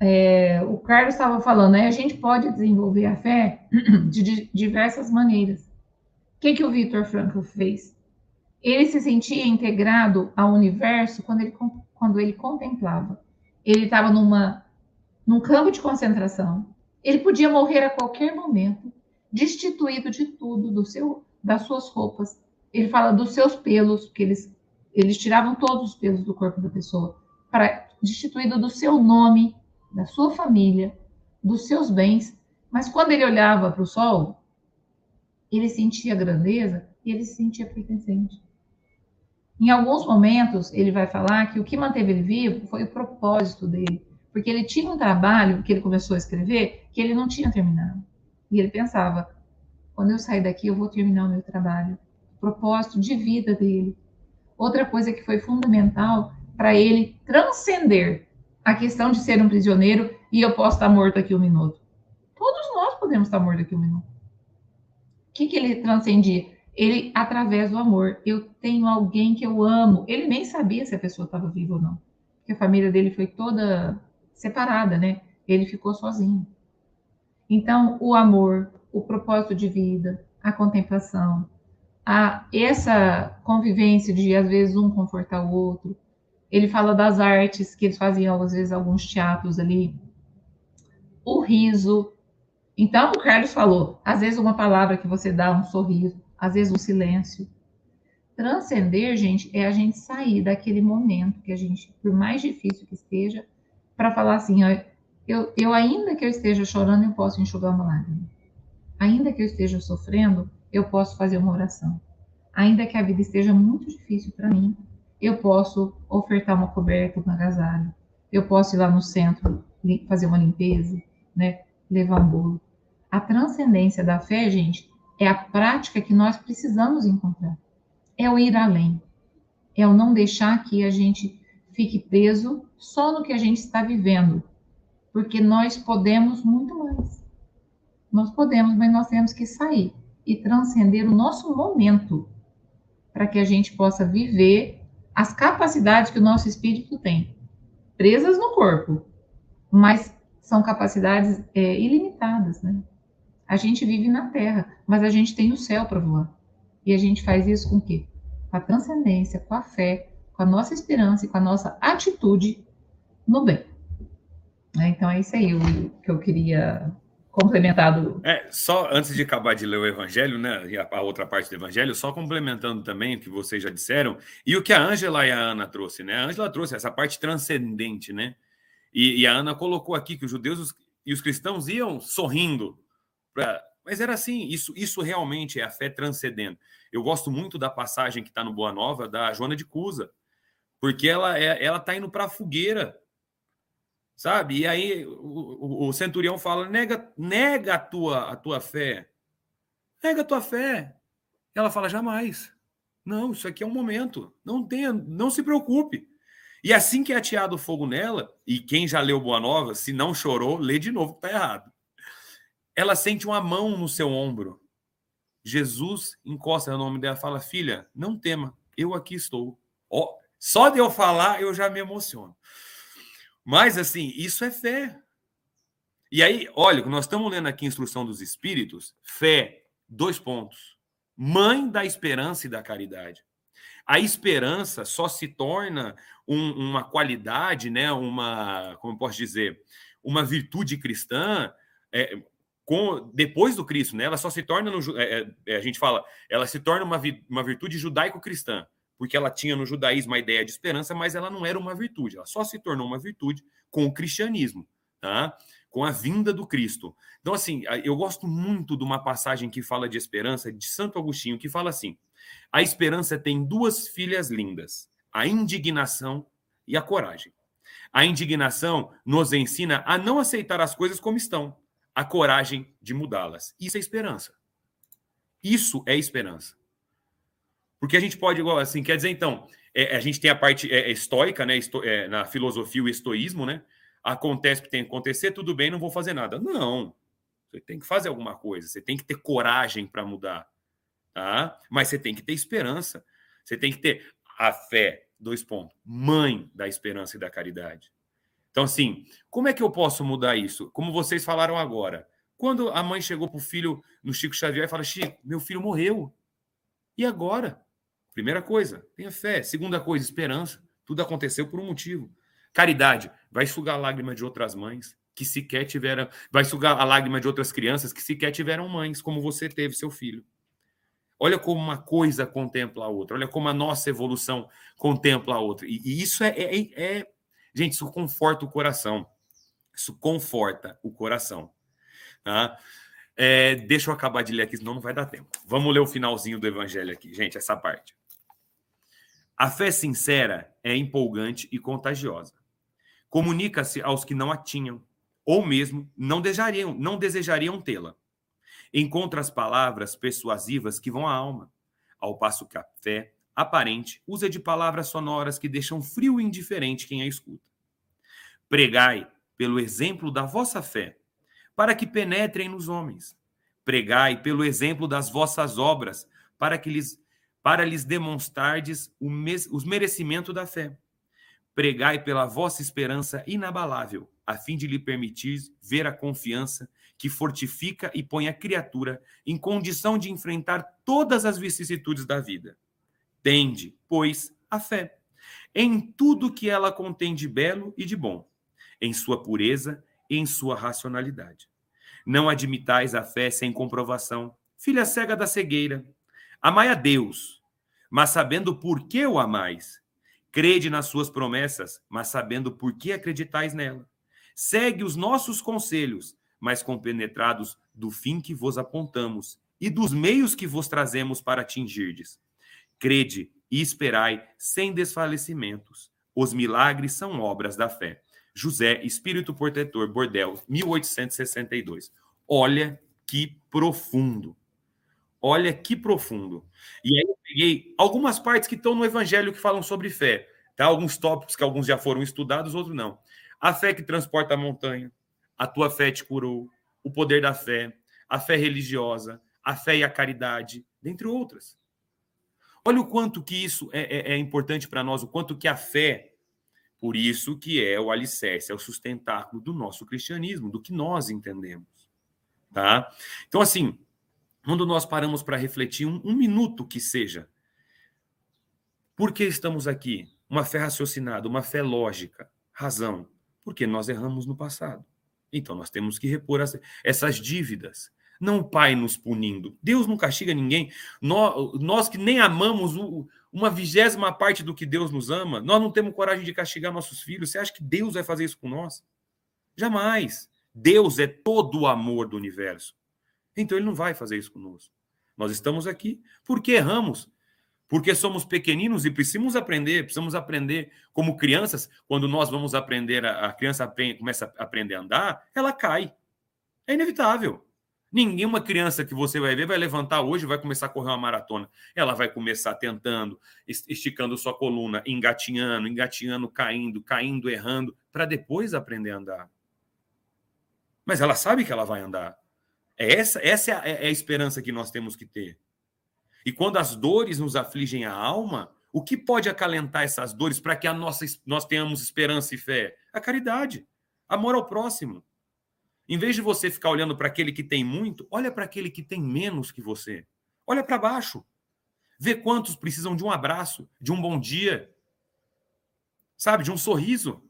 É, o Carlos estava falando, né, a gente pode desenvolver a fé de diversas maneiras. O que, que o Victor Frankl fez? Ele se sentia integrado ao universo quando ele, quando ele contemplava. Ele estava numa num campo de concentração. Ele podia morrer a qualquer momento, destituído de tudo, do seu, das suas roupas, ele fala dos seus pelos, porque eles, eles tiravam todos os pelos do corpo da pessoa, para destituído do seu nome, da sua família, dos seus bens. Mas quando ele olhava para o sol, ele sentia grandeza e ele se sentia pertencente. Em alguns momentos, ele vai falar que o que manteve ele vivo foi o propósito dele, porque ele tinha um trabalho que ele começou a escrever que ele não tinha terminado. E ele pensava: quando eu sair daqui, eu vou terminar o meu trabalho propósito de vida dele. Outra coisa que foi fundamental para ele transcender a questão de ser um prisioneiro e eu posso estar morto aqui um minuto. Todos nós podemos estar mortos aqui um minuto. O que, que ele transcendia? Ele, através do amor, eu tenho alguém que eu amo. Ele nem sabia se a pessoa estava viva ou não, porque a família dele foi toda separada, né? Ele ficou sozinho. Então, o amor, o propósito de vida, a contemplação, a essa convivência de às vezes um confortar o outro. Ele fala das artes que eles faziam às vezes alguns teatros ali, o riso. Então o Carlos falou, às vezes uma palavra que você dá um sorriso, às vezes um silêncio. Transcender, gente, é a gente sair daquele momento que a gente, por mais difícil que esteja, para falar assim, eu, eu ainda que eu esteja chorando, eu posso enxugar uma lágrima. Ainda que eu esteja sofrendo, eu posso fazer uma oração. Ainda que a vida esteja muito difícil para mim, eu posso ofertar uma coberta, um agasalho. Eu posso ir lá no centro fazer uma limpeza, né? Levar um bolo. A transcendência da fé, gente, é a prática que nós precisamos encontrar. É o ir além. É o não deixar que a gente fique preso só no que a gente está vivendo. Porque nós podemos muito mais. Nós podemos, mas nós temos que sair e transcender o nosso momento para que a gente possa viver as capacidades que o nosso espírito tem, presas no corpo, mas são capacidades é, ilimitadas, né? A gente vive na Terra, mas a gente tem o céu para voar. E a gente faz isso com o quê? Com a transcendência, com a fé, com a nossa esperança e com a nossa atitude no bem. Né? Então é isso aí que eu queria complementado. É, só antes de acabar de ler o Evangelho, né, a outra parte do Evangelho, só complementando também o que vocês já disseram, e o que a Ângela e a Ana trouxe, né? A Ângela trouxe essa parte transcendente, né? E, e a Ana colocou aqui que os judeus e os cristãos iam sorrindo, pra... mas era assim, isso, isso realmente é a fé transcendendo. Eu gosto muito da passagem que está no Boa Nova, da Joana de Cusa, porque ela é, ela está indo para a fogueira, sabe? E aí o, o, centurião fala: nega, nega a tua, a tua fé, nega a tua fé. Ela fala: jamais. Não, isso aqui é um momento. Não tenha, não se preocupe. E assim que é ateado fogo nela, e quem já leu Boa Nova, se não chorou, lê de novo, tá errado. Ela sente uma mão no seu ombro. Jesus encosta no nome dela fala: Filha, não tema, eu aqui estou. Oh, só de eu falar, eu já me emociono. Mas, assim, isso é fé. E aí, olha, nós estamos lendo aqui instrução dos Espíritos, fé, dois pontos. Mãe da esperança e da caridade. A esperança só se torna um, uma qualidade, né, uma, como posso dizer, uma virtude cristã é, com, depois do Cristo, né? Ela só se torna, no, é, é, a gente fala, ela se torna uma, uma virtude judaico-cristã porque ela tinha no judaísmo a ideia de esperança, mas ela não era uma virtude, ela só se tornou uma virtude com o cristianismo, tá? com a vinda do Cristo. Então, assim, eu gosto muito de uma passagem que fala de esperança, de Santo Agostinho, que fala assim: a esperança tem duas filhas lindas, a indignação e a coragem. A indignação nos ensina a não aceitar as coisas como estão, a coragem de mudá-las. Isso é esperança. Isso é esperança. Porque a gente pode, igual assim, quer dizer, então, é, a gente tem a parte é, estoica, né? Esto, é, na filosofia, o estoísmo, né? Acontece o que tem que acontecer, tudo bem, não vou fazer nada. Não. Você tem que fazer alguma coisa, você tem que ter coragem para mudar. Tá? Mas você tem que ter esperança. Você tem que ter a fé, dois pontos, mãe da esperança e da caridade. Então, assim, como é que eu posso mudar isso? Como vocês falaram agora. Quando a mãe chegou para o filho no Chico Xavier e fala: Chico, meu filho morreu. E agora? Primeira coisa, tenha fé. Segunda coisa, esperança. Tudo aconteceu por um motivo. Caridade, vai sugar a lágrima de outras mães que sequer tiveram, vai sugar a lágrima de outras crianças que sequer tiveram mães, como você teve seu filho. Olha como uma coisa contempla a outra, olha como a nossa evolução contempla a outra. E, e isso é, é, é, Gente, isso conforta o coração. Isso conforta o coração. Tá? É, deixa eu acabar de ler aqui, senão não vai dar tempo. Vamos ler o finalzinho do evangelho aqui, gente, essa parte. A fé sincera é empolgante e contagiosa. Comunica-se aos que não a tinham, ou mesmo não desejariam, não desejariam tê-la. Encontra as palavras persuasivas que vão à alma, ao passo que a fé aparente usa de palavras sonoras que deixam frio e indiferente quem a escuta. Pregai pelo exemplo da vossa fé, para que penetrem nos homens. Pregai pelo exemplo das vossas obras, para que lhes para lhes demonstrardes os merecimentos da fé. Pregai pela vossa esperança inabalável, a fim de lhe permitir ver a confiança que fortifica e põe a criatura em condição de enfrentar todas as vicissitudes da vida. Tende, pois, a fé, em tudo que ela contém de belo e de bom, em sua pureza em sua racionalidade. Não admitais a fé sem comprovação, filha cega da cegueira. Amai a Deus, mas sabendo por que o amais. Crede nas suas promessas, mas sabendo por que acreditais nela. segue os nossos conselhos, mas compenetrados do fim que vos apontamos e dos meios que vos trazemos para atingirdes. Crede e esperai sem desfalecimentos. Os milagres são obras da fé. José, Espírito Protetor, Bordel, 1862. Olha que profundo. Olha que profundo. E aí eu peguei algumas partes que estão no Evangelho que falam sobre fé. Tá? Alguns tópicos que alguns já foram estudados, outros não. A fé que transporta a montanha, a tua fé te curou, o poder da fé, a fé religiosa, a fé e a caridade, dentre outras. Olha o quanto que isso é, é, é importante para nós, o quanto que a fé, por isso que é o alicerce, é o sustentáculo do nosso cristianismo, do que nós entendemos. Tá? Então, assim, quando nós paramos para refletir um, um minuto que seja, por que estamos aqui? Uma fé raciocinada, uma fé lógica, razão. Porque nós erramos no passado. Então nós temos que repor as, essas dívidas. Não o pai nos punindo. Deus não castiga ninguém. Nós, nós que nem amamos o, uma vigésima parte do que Deus nos ama, nós não temos coragem de castigar nossos filhos. Você acha que Deus vai fazer isso com nós? Jamais. Deus é todo o amor do universo. Então ele não vai fazer isso conosco. Nós estamos aqui porque erramos porque somos pequeninos e precisamos aprender, precisamos aprender como crianças, quando nós vamos aprender, a, criança começa a aprender a andar, ela cai. É inevitável. Nenhuma criança que você vai ver vai levantar hoje vai começar a correr uma maratona. Ela vai começar tentando, esticando sua coluna, engatinhando, engatinhando, caindo, caindo, errando, para depois aprender a andar. Mas ela sabe que ela vai andar. É essa, essa é a, é a esperança que nós temos que ter. E quando as dores nos afligem a alma, o que pode acalentar essas dores para que a nossa, nós tenhamos esperança e fé? A caridade, amor ao próximo. Em vez de você ficar olhando para aquele que tem muito, olha para aquele que tem menos que você. Olha para baixo. Vê quantos precisam de um abraço, de um bom dia, sabe, de um sorriso.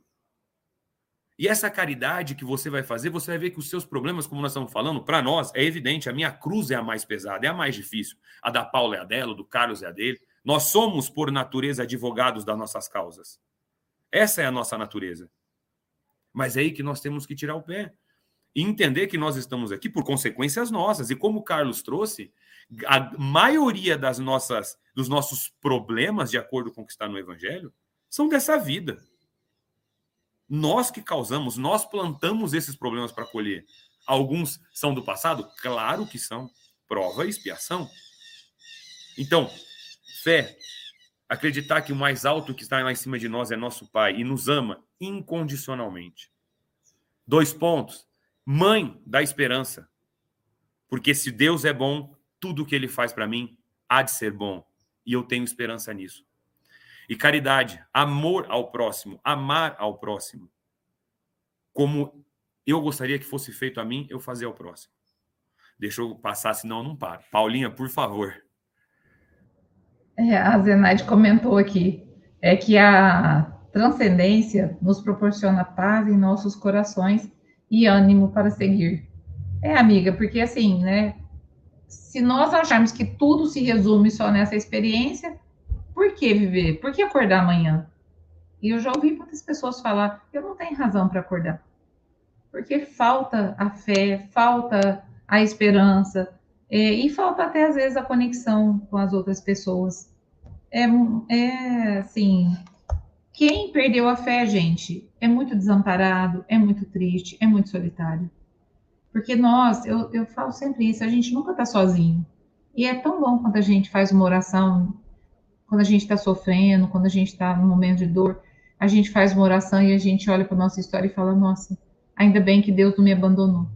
E essa caridade que você vai fazer, você vai ver que os seus problemas, como nós estamos falando, para nós é evidente, a minha cruz é a mais pesada, é a mais difícil. A da Paula é a dela, do Carlos é a dele. Nós somos, por natureza, advogados das nossas causas. Essa é a nossa natureza. Mas é aí que nós temos que tirar o pé e entender que nós estamos aqui por consequências nossas. E como o Carlos trouxe, a maioria das nossas dos nossos problemas, de acordo com o que está no evangelho, são dessa vida. Nós que causamos, nós plantamos esses problemas para colher. Alguns são do passado? Claro que são. Prova e expiação. Então, fé, acreditar que o mais alto que está lá em cima de nós é nosso Pai e nos ama incondicionalmente. Dois pontos. Mãe da esperança. Porque se Deus é bom, tudo que ele faz para mim há de ser bom. E eu tenho esperança nisso. E caridade, amor ao próximo, amar ao próximo. Como eu gostaria que fosse feito a mim, eu fazer ao próximo. Deixa eu passar, senão eu não paro. Paulinha, por favor. É, a Zenaide comentou aqui é que a transcendência nos proporciona paz em nossos corações e ânimo para seguir. É, amiga, porque assim, né? Se nós acharmos que tudo se resume só nessa experiência, por que viver? Por que acordar amanhã? E eu já ouvi muitas pessoas falar: eu não tenho razão para acordar. Porque falta a fé, falta a esperança, é, e falta até às vezes a conexão com as outras pessoas. É, é assim: quem perdeu a fé, gente, é muito desamparado, é muito triste, é muito solitário. Porque nós, eu, eu falo sempre isso, a gente nunca está sozinho. E é tão bom quando a gente faz uma oração quando a gente está sofrendo, quando a gente está num momento de dor, a gente faz uma oração e a gente olha para nossa história e fala: Nossa, ainda bem que Deus não me abandonou.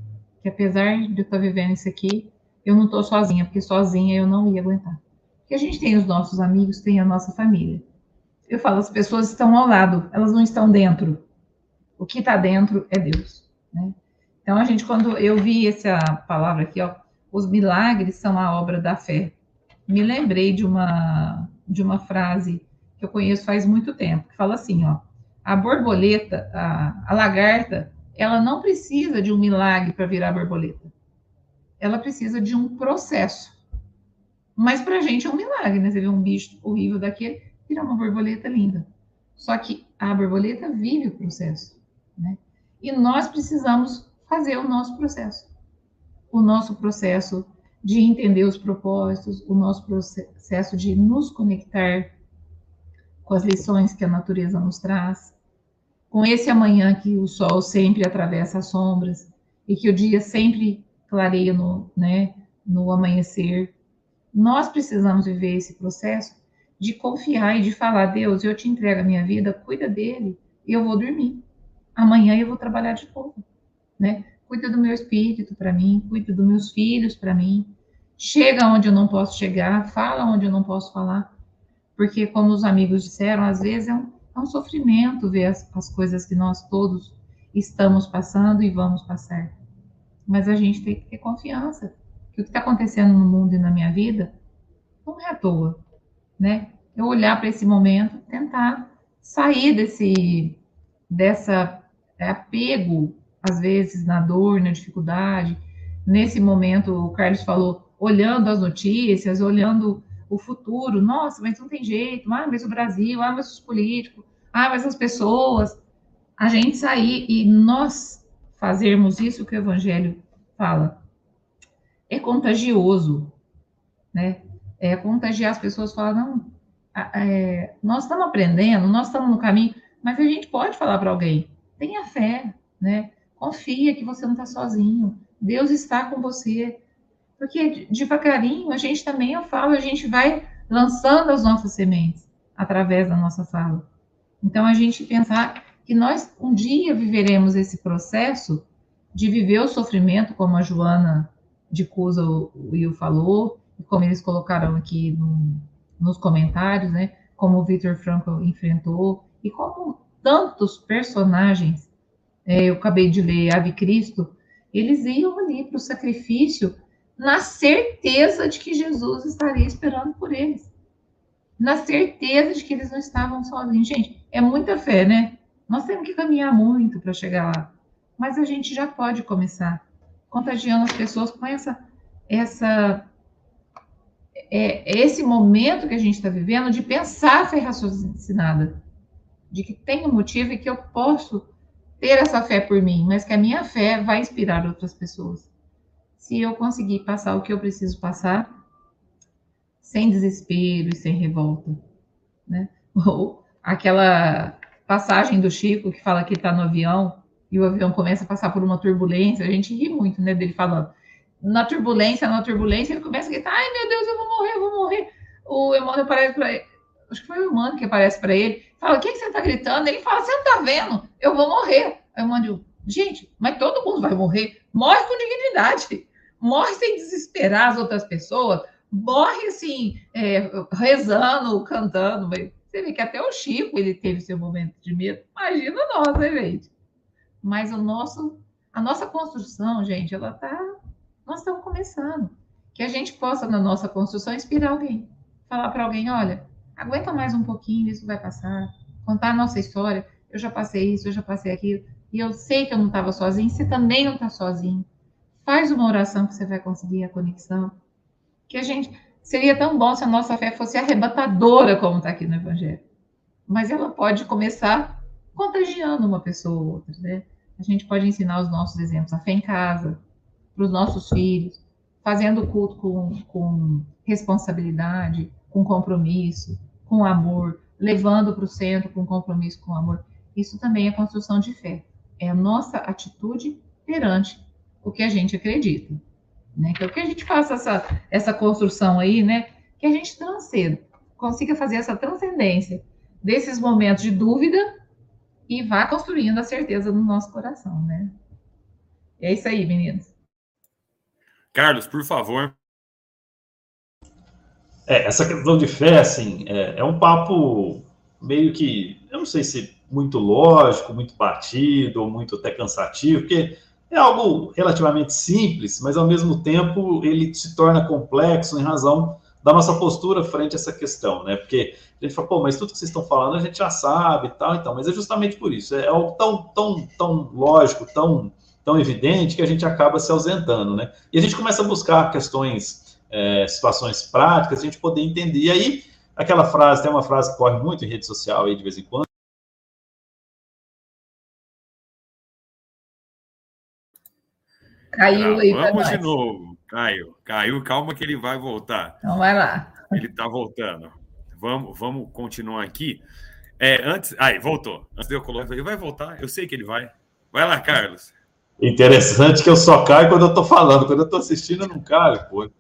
Que apesar de eu estar tá vivendo isso aqui, eu não estou sozinha, porque sozinha eu não ia aguentar. Porque a gente tem os nossos amigos, tem a nossa família. Eu falo, as pessoas estão ao lado, elas não estão dentro. O que está dentro é Deus. Né? Então, a gente, quando eu vi essa palavra aqui, ó, os milagres são a obra da fé. Me lembrei de uma de uma frase que eu conheço faz muito tempo, que fala assim, ó, a borboleta, a, a lagarta, ela não precisa de um milagre para virar borboleta. Ela precisa de um processo. Mas para a gente é um milagre, né? Você vê um bicho horrível daquele, virar uma borboleta linda. Só que a borboleta vive o processo, né? E nós precisamos fazer o nosso processo. O nosso processo de entender os propósitos, o nosso processo de nos conectar com as lições que a natureza nos traz, com esse amanhã que o sol sempre atravessa as sombras e que o dia sempre clareia no, né, no amanhecer. Nós precisamos viver esse processo de confiar e de falar: Deus, eu te entrego a minha vida, cuida dele e eu vou dormir. Amanhã eu vou trabalhar de novo, né? Cuida do meu espírito para mim, cuida dos meus filhos para mim. Chega onde eu não posso chegar, fala onde eu não posso falar. Porque, como os amigos disseram, às vezes é um, é um sofrimento ver as, as coisas que nós todos estamos passando e vamos passar. Mas a gente tem que ter confiança que o que está acontecendo no mundo e na minha vida não é à toa, né? Eu olhar para esse momento, tentar sair desse dessa é, apego às vezes na dor, na dificuldade. Nesse momento, o Carlos falou, olhando as notícias, olhando o futuro. Nossa, mas não tem jeito. Ah, mas o Brasil, ah, mas os políticos, ah, mas as pessoas. A gente sair e nós fazermos isso que o Evangelho fala é contagioso, né? É contagiar as pessoas, falar, não, é, nós estamos aprendendo, nós estamos no caminho, mas a gente pode falar para alguém, tenha fé, né? Confia que você não está sozinho, Deus está com você. Porque devagarinho, a gente também, eu falo, a gente vai lançando as nossas sementes através da nossa fala. Então, a gente pensar que nós um dia viveremos esse processo de viver o sofrimento, como a Joana de Cusa, o Will falou, como eles colocaram aqui no, nos comentários, né? Como o Victor Frankl enfrentou, e como tantos personagens, é, eu acabei de ler Ave Cristo, eles iam ali para o sacrifício na certeza de que Jesus estaria esperando por eles. Na certeza de que eles não estavam sozinhos. Gente, é muita fé, né? Nós temos que caminhar muito para chegar lá. Mas a gente já pode começar contagiando as pessoas com essa, essa é, esse momento que a gente está vivendo de pensar a fé raciocinada, de que tem um motivo e que eu posso ter essa fé por mim, mas que a minha fé vai inspirar outras pessoas. Se eu conseguir passar o que eu preciso passar, sem desespero e sem revolta, né? Ou aquela passagem do Chico que fala que está no avião e o avião começa a passar por uma turbulência, a gente ri muito, né, dele falando. Na turbulência, na turbulência, ele começa a gritar, ai meu Deus, eu vou morrer, eu vou morrer. O Emmanuel aparece para ele, acho que foi o Emmanuel que aparece para ele, fala, o que, que você está gritando? Ele fala, você não está vendo, eu vou morrer. Aí o Emmanuel, gente, mas todo mundo vai morrer, morre com dignidade, morre sem desesperar as outras pessoas, morre assim, é, rezando, cantando, você vê que até o Chico ele teve seu momento de medo. Imagina nós, né, gente? Mas o nosso, a nossa construção, gente, ela tá, nós estamos começando. Que a gente possa na nossa construção inspirar alguém, falar para alguém, olha, aguenta mais um pouquinho, isso vai passar. Contar a nossa história, eu já passei isso, eu já passei aquilo, e eu sei que eu não estava sozinho, você também não está sozinho. Faz uma oração que você vai conseguir a conexão. Que a gente seria tão bom se a nossa fé fosse arrebatadora, como está aqui no Evangelho. Mas ela pode começar contagiando uma pessoa ou outra, né? A gente pode ensinar os nossos exemplos, a fé em casa, para os nossos filhos, fazendo o culto com, com responsabilidade, com compromisso, com amor, levando para o centro com compromisso, com amor. Isso também é construção de fé. É a nossa atitude perante o que a gente acredita. Né? Que é o que a gente faça essa, essa construção aí, né? Que a gente transcenda, consiga fazer essa transcendência desses momentos de dúvida e vá construindo a certeza no nosso coração, né? É isso aí, meninos. Carlos, por favor. É, essa questão de fé, assim, é, é, um papo meio que, eu não sei se muito lógico, muito batido, ou muito até cansativo, porque é algo relativamente simples, mas ao mesmo tempo ele se torna complexo em razão da nossa postura frente a essa questão, né? Porque a gente fala, pô, mas tudo que vocês estão falando a gente já sabe e tal, então, mas é justamente por isso, é algo tão, tão, tão lógico, tão, tão evidente que a gente acaba se ausentando, né? E a gente começa a buscar questões, é, situações práticas, a gente poder entender. E aí, aquela frase, tem uma frase que corre muito em rede social aí de vez em quando, Caiu aí para Vamos de novo. Caiu. Caiu, calma que ele vai voltar. Então vai lá. Ele está voltando. Vamos, vamos continuar aqui. É, antes. Aí, voltou. Antes de eu colocar, ele vai voltar. Eu sei que ele vai. Vai lá, Carlos. Interessante que eu só caio quando eu estou falando. Quando eu estou assistindo, eu não caio, pô.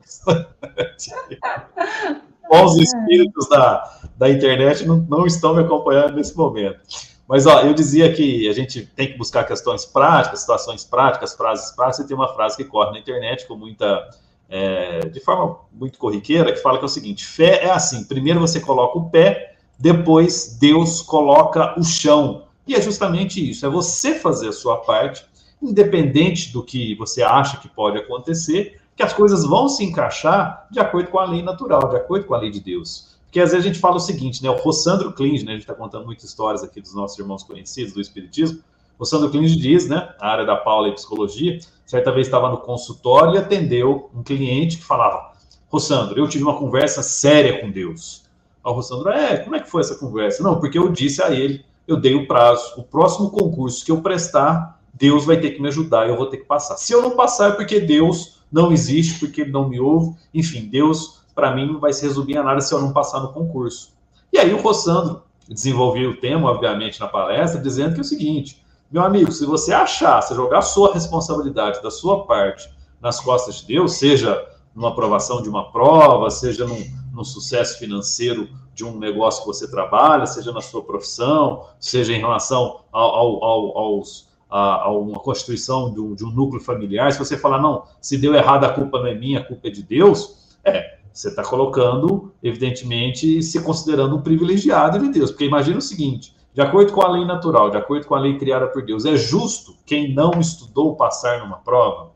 Os espíritos da, da internet não, não estão me acompanhando nesse momento. Mas, ó, eu dizia que a gente tem que buscar questões práticas, situações práticas, frases práticas, e tem uma frase que corre na internet com muita. É, de forma muito corriqueira, que fala que é o seguinte: fé é assim, primeiro você coloca o pé, depois Deus coloca o chão. E é justamente isso: é você fazer a sua parte, independente do que você acha que pode acontecer, que as coisas vão se encaixar de acordo com a lei natural, de acordo com a lei de Deus. Porque às vezes a gente fala o seguinte, né? O Rossandro Klinge, né? A gente está contando muitas histórias aqui dos nossos irmãos conhecidos do Espiritismo. O Rossandro Klinge diz, né? A área da Paula e Psicologia, certa vez estava no consultório e atendeu um cliente que falava: Rossandro, eu tive uma conversa séria com Deus. Aí o Rossandro, é, como é que foi essa conversa? Não, porque eu disse a ele, eu dei o prazo, o próximo concurso que eu prestar, Deus vai ter que me ajudar, eu vou ter que passar. Se eu não passar é porque Deus não existe, porque ele não me ouve, enfim, Deus para mim não vai se resumir a nada se eu não passar no concurso. E aí o Rossandro desenvolveu o tema, obviamente, na palestra, dizendo que é o seguinte, meu amigo, se você achar, se jogar a sua responsabilidade da sua parte nas costas de Deus, seja numa aprovação de uma prova, seja num, num sucesso financeiro de um negócio que você trabalha, seja na sua profissão, seja em relação ao, ao, ao, aos, a, uma constituição de um, de um núcleo familiar, se você falar, não, se deu errado, a culpa não é minha, a culpa é de Deus, é, você está colocando, evidentemente, se considerando um privilegiado de Deus. Porque imagina o seguinte: de acordo com a lei natural, de acordo com a lei criada por Deus, é justo quem não estudou passar numa prova?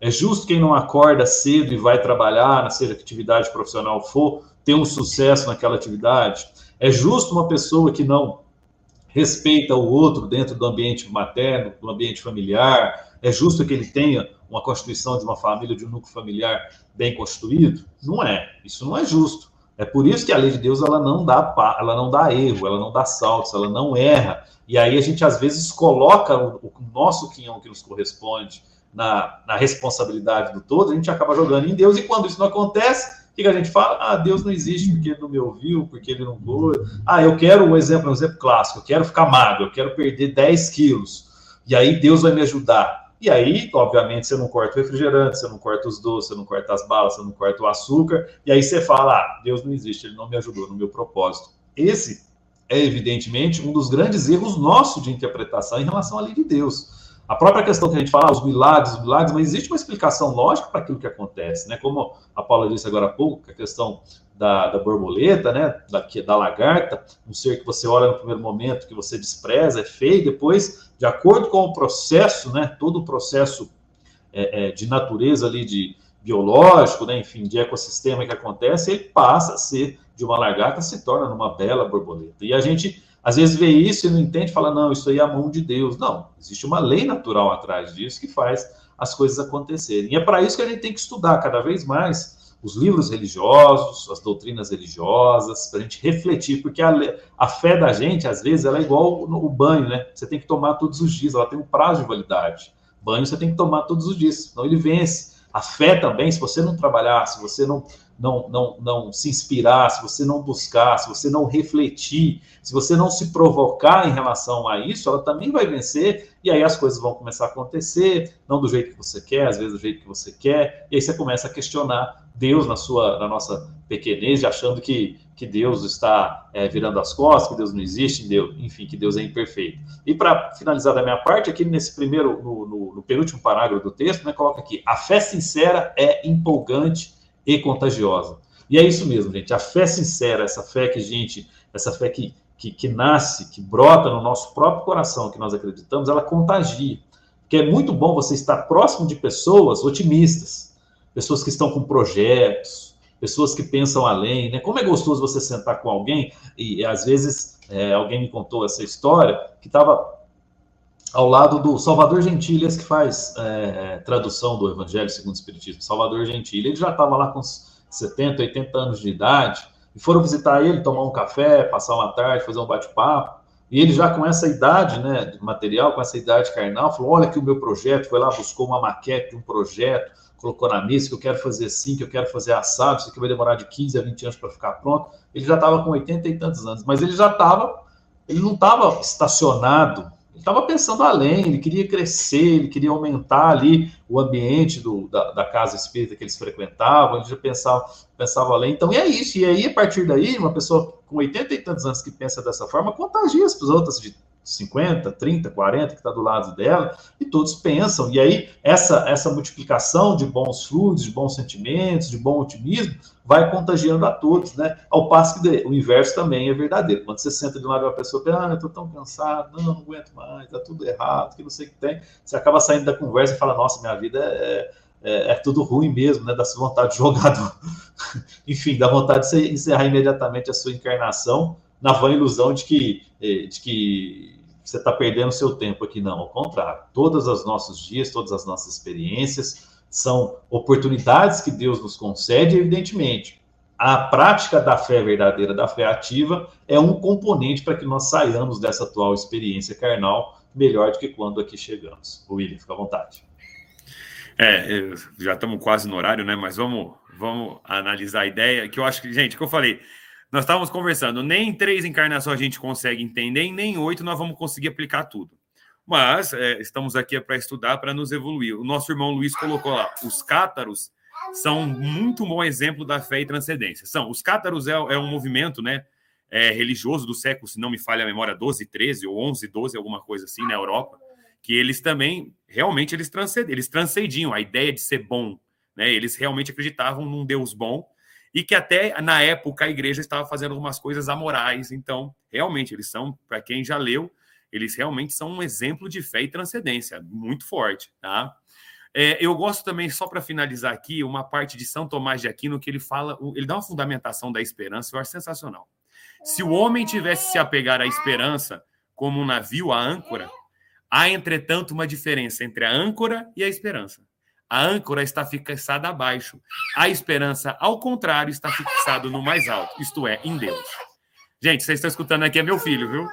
É justo quem não acorda cedo e vai trabalhar, seja que atividade profissional for, ter um sucesso naquela atividade? É justo uma pessoa que não respeita o outro dentro do ambiente materno, do ambiente familiar? É justo que ele tenha uma constituição de uma família, de um núcleo familiar bem constituído? Não é. Isso não é justo. É por isso que a lei de Deus ela não dá ela não dá erro, ela não dá saltos, ela não erra. E aí a gente às vezes coloca o, nosso quinhão que nos corresponde na, na, responsabilidade do todo, a gente acaba jogando em Deus, e quando isso não acontece, o que a gente fala? Ah, Deus não existe porque ele não me ouviu, porque ele não foi. Ah, eu quero um exemplo, um exemplo clássico, eu quero ficar magro, eu quero perder 10 quilos, e aí Deus vai me ajudar. E aí, obviamente, você não corta o refrigerante, você não corta os doces, você não corta as balas, você não corta o açúcar, e aí você fala: ah, Deus não existe, ele não me ajudou no meu propósito. Esse é, evidentemente, um dos grandes erros nossos de interpretação em relação à lei de Deus. A própria questão que a gente fala, ah, os milagres, os milagres, mas existe uma explicação lógica para aquilo que acontece, né? Como a Paula disse agora há pouco, a questão da, da, borboleta, né, da, da lagarta, um ser que você olha no primeiro momento, que você despreza, é feio, depois, de acordo com o processo, né, todo o processo é, é, de natureza ali, de biológico, né, enfim, de ecossistema que acontece, ele passa a ser de uma lagarta, se torna numa bela borboleta. E a gente, às vezes, vê isso e não entende, fala, não, isso aí é a mão de Deus. Não, existe uma lei natural atrás disso que faz as coisas acontecerem. E é para isso que a gente tem que estudar cada vez mais os livros religiosos, as doutrinas religiosas, para a gente refletir, porque a, a, fé da gente, às vezes, ela é igual o banho, né? Você tem que tomar todos os dias, ela tem um prazo de validade. Banho você tem que tomar todos os dias, senão ele vence. A fé também, se você não trabalhar, se você não, não, não, não se inspirar, se você não buscar, se você não refletir, se você não se provocar em relação a isso, ela também vai vencer, e aí as coisas vão começar a acontecer, não do jeito que você quer, às vezes do jeito que você quer, e aí você começa a questionar Deus na sua, na nossa pequenez, achando que, que Deus está é, virando as costas, que Deus não existe, Deus, enfim, que Deus é imperfeito. E para finalizar da minha parte, aqui nesse primeiro, no, no, no penúltimo parágrafo do texto, né, coloca aqui: a fé sincera é empolgante e contagiosa. E é isso mesmo, gente. A fé sincera, essa fé que gente, essa fé que, que, que nasce, que brota no nosso próprio coração, que nós acreditamos, ela contagia. Porque é muito bom você estar próximo de pessoas otimistas, pessoas que estão com projetos, pessoas que pensam além, né? Como é gostoso você sentar com alguém e, e às vezes é, alguém me contou essa história que estava ao lado do Salvador Gentilhas, que faz é, tradução do Evangelho segundo o Espiritismo. Salvador Gentilha, ele já estava lá com 70, 80 anos de idade, e foram visitar ele, tomar um café, passar uma tarde, fazer um bate-papo. E ele já com essa idade, né, material, com essa idade carnal, falou: olha que o meu projeto, foi lá, buscou uma maquete um projeto, colocou na mesa que eu quero fazer assim, que eu quero fazer assado, isso aqui vai demorar de 15 a 20 anos para ficar pronto. Ele já estava com 80 e tantos anos, mas ele já estava, ele não estava estacionado estava pensando além, ele queria crescer, ele queria aumentar ali o ambiente do, da, da, casa espírita que eles frequentavam, ele já pensava, pensava além. Então, é isso. E aí, a partir daí, uma pessoa com 80 e tantos anos que pensa dessa forma, contagia as outras de 50, 30, 40 que está do lado dela, e todos pensam. E aí, essa, essa multiplicação de bons fluidos, de bons sentimentos, de bom otimismo, vai contagiando a todos, né? Ao passo que o inverso também é verdadeiro. Quando você senta de lado uma pessoa, pensa, ah, eu estou tão cansado, não, não aguento mais, está tudo errado, que não sei o que tem. Você acaba saindo da conversa e fala, nossa, minha vida é, é, é tudo ruim mesmo, né? Dá vontade de jogar, enfim, dá vontade de você encerrar imediatamente a sua encarnação na vã ilusão de que, eh, de que você está perdendo seu tempo aqui. Não, ao contrário. Todos os nossos dias, todas as nossas experiências são oportunidades que Deus nos concede, evidentemente. A prática da fé verdadeira, da fé ativa, é um componente para que nós saiamos dessa atual experiência carnal melhor do que quando aqui chegamos. William, fica à vontade. É, já estamos quase no horário, né? Mas vamos, vamos analisar a ideia, que eu acho que, gente, que eu falei, nós estávamos conversando, nem em três encarnações a gente consegue entender, e nem em oito nós vamos conseguir aplicar tudo. Mas é, estamos aqui para estudar, para nos evoluir. O nosso irmão Luiz colocou lá: os cátaros são muito bom exemplo da fé e transcendência. São, os cátaros é, é um movimento né, é, religioso do século, se não me falha a memória, 12, 13 ou 11, 12, alguma coisa assim, na Europa, que eles também, realmente, eles, transcend, eles transcendiam a ideia de ser bom. Né? Eles realmente acreditavam num Deus bom e que até na época a igreja estava fazendo algumas coisas amorais. Então, realmente, eles são, para quem já leu, eles realmente são um exemplo de fé e transcendência muito forte, tá? É, eu gosto também, só para finalizar aqui, uma parte de São Tomás de Aquino que ele fala, ele dá uma fundamentação da esperança, eu acho sensacional. Se o homem tivesse se apegar à esperança como um navio à âncora, há, entretanto, uma diferença entre a âncora e a esperança. A âncora está fixada abaixo. A esperança, ao contrário, está fixada no mais alto, isto é, em Deus. Gente, vocês estão escutando aqui, é meu filho, viu?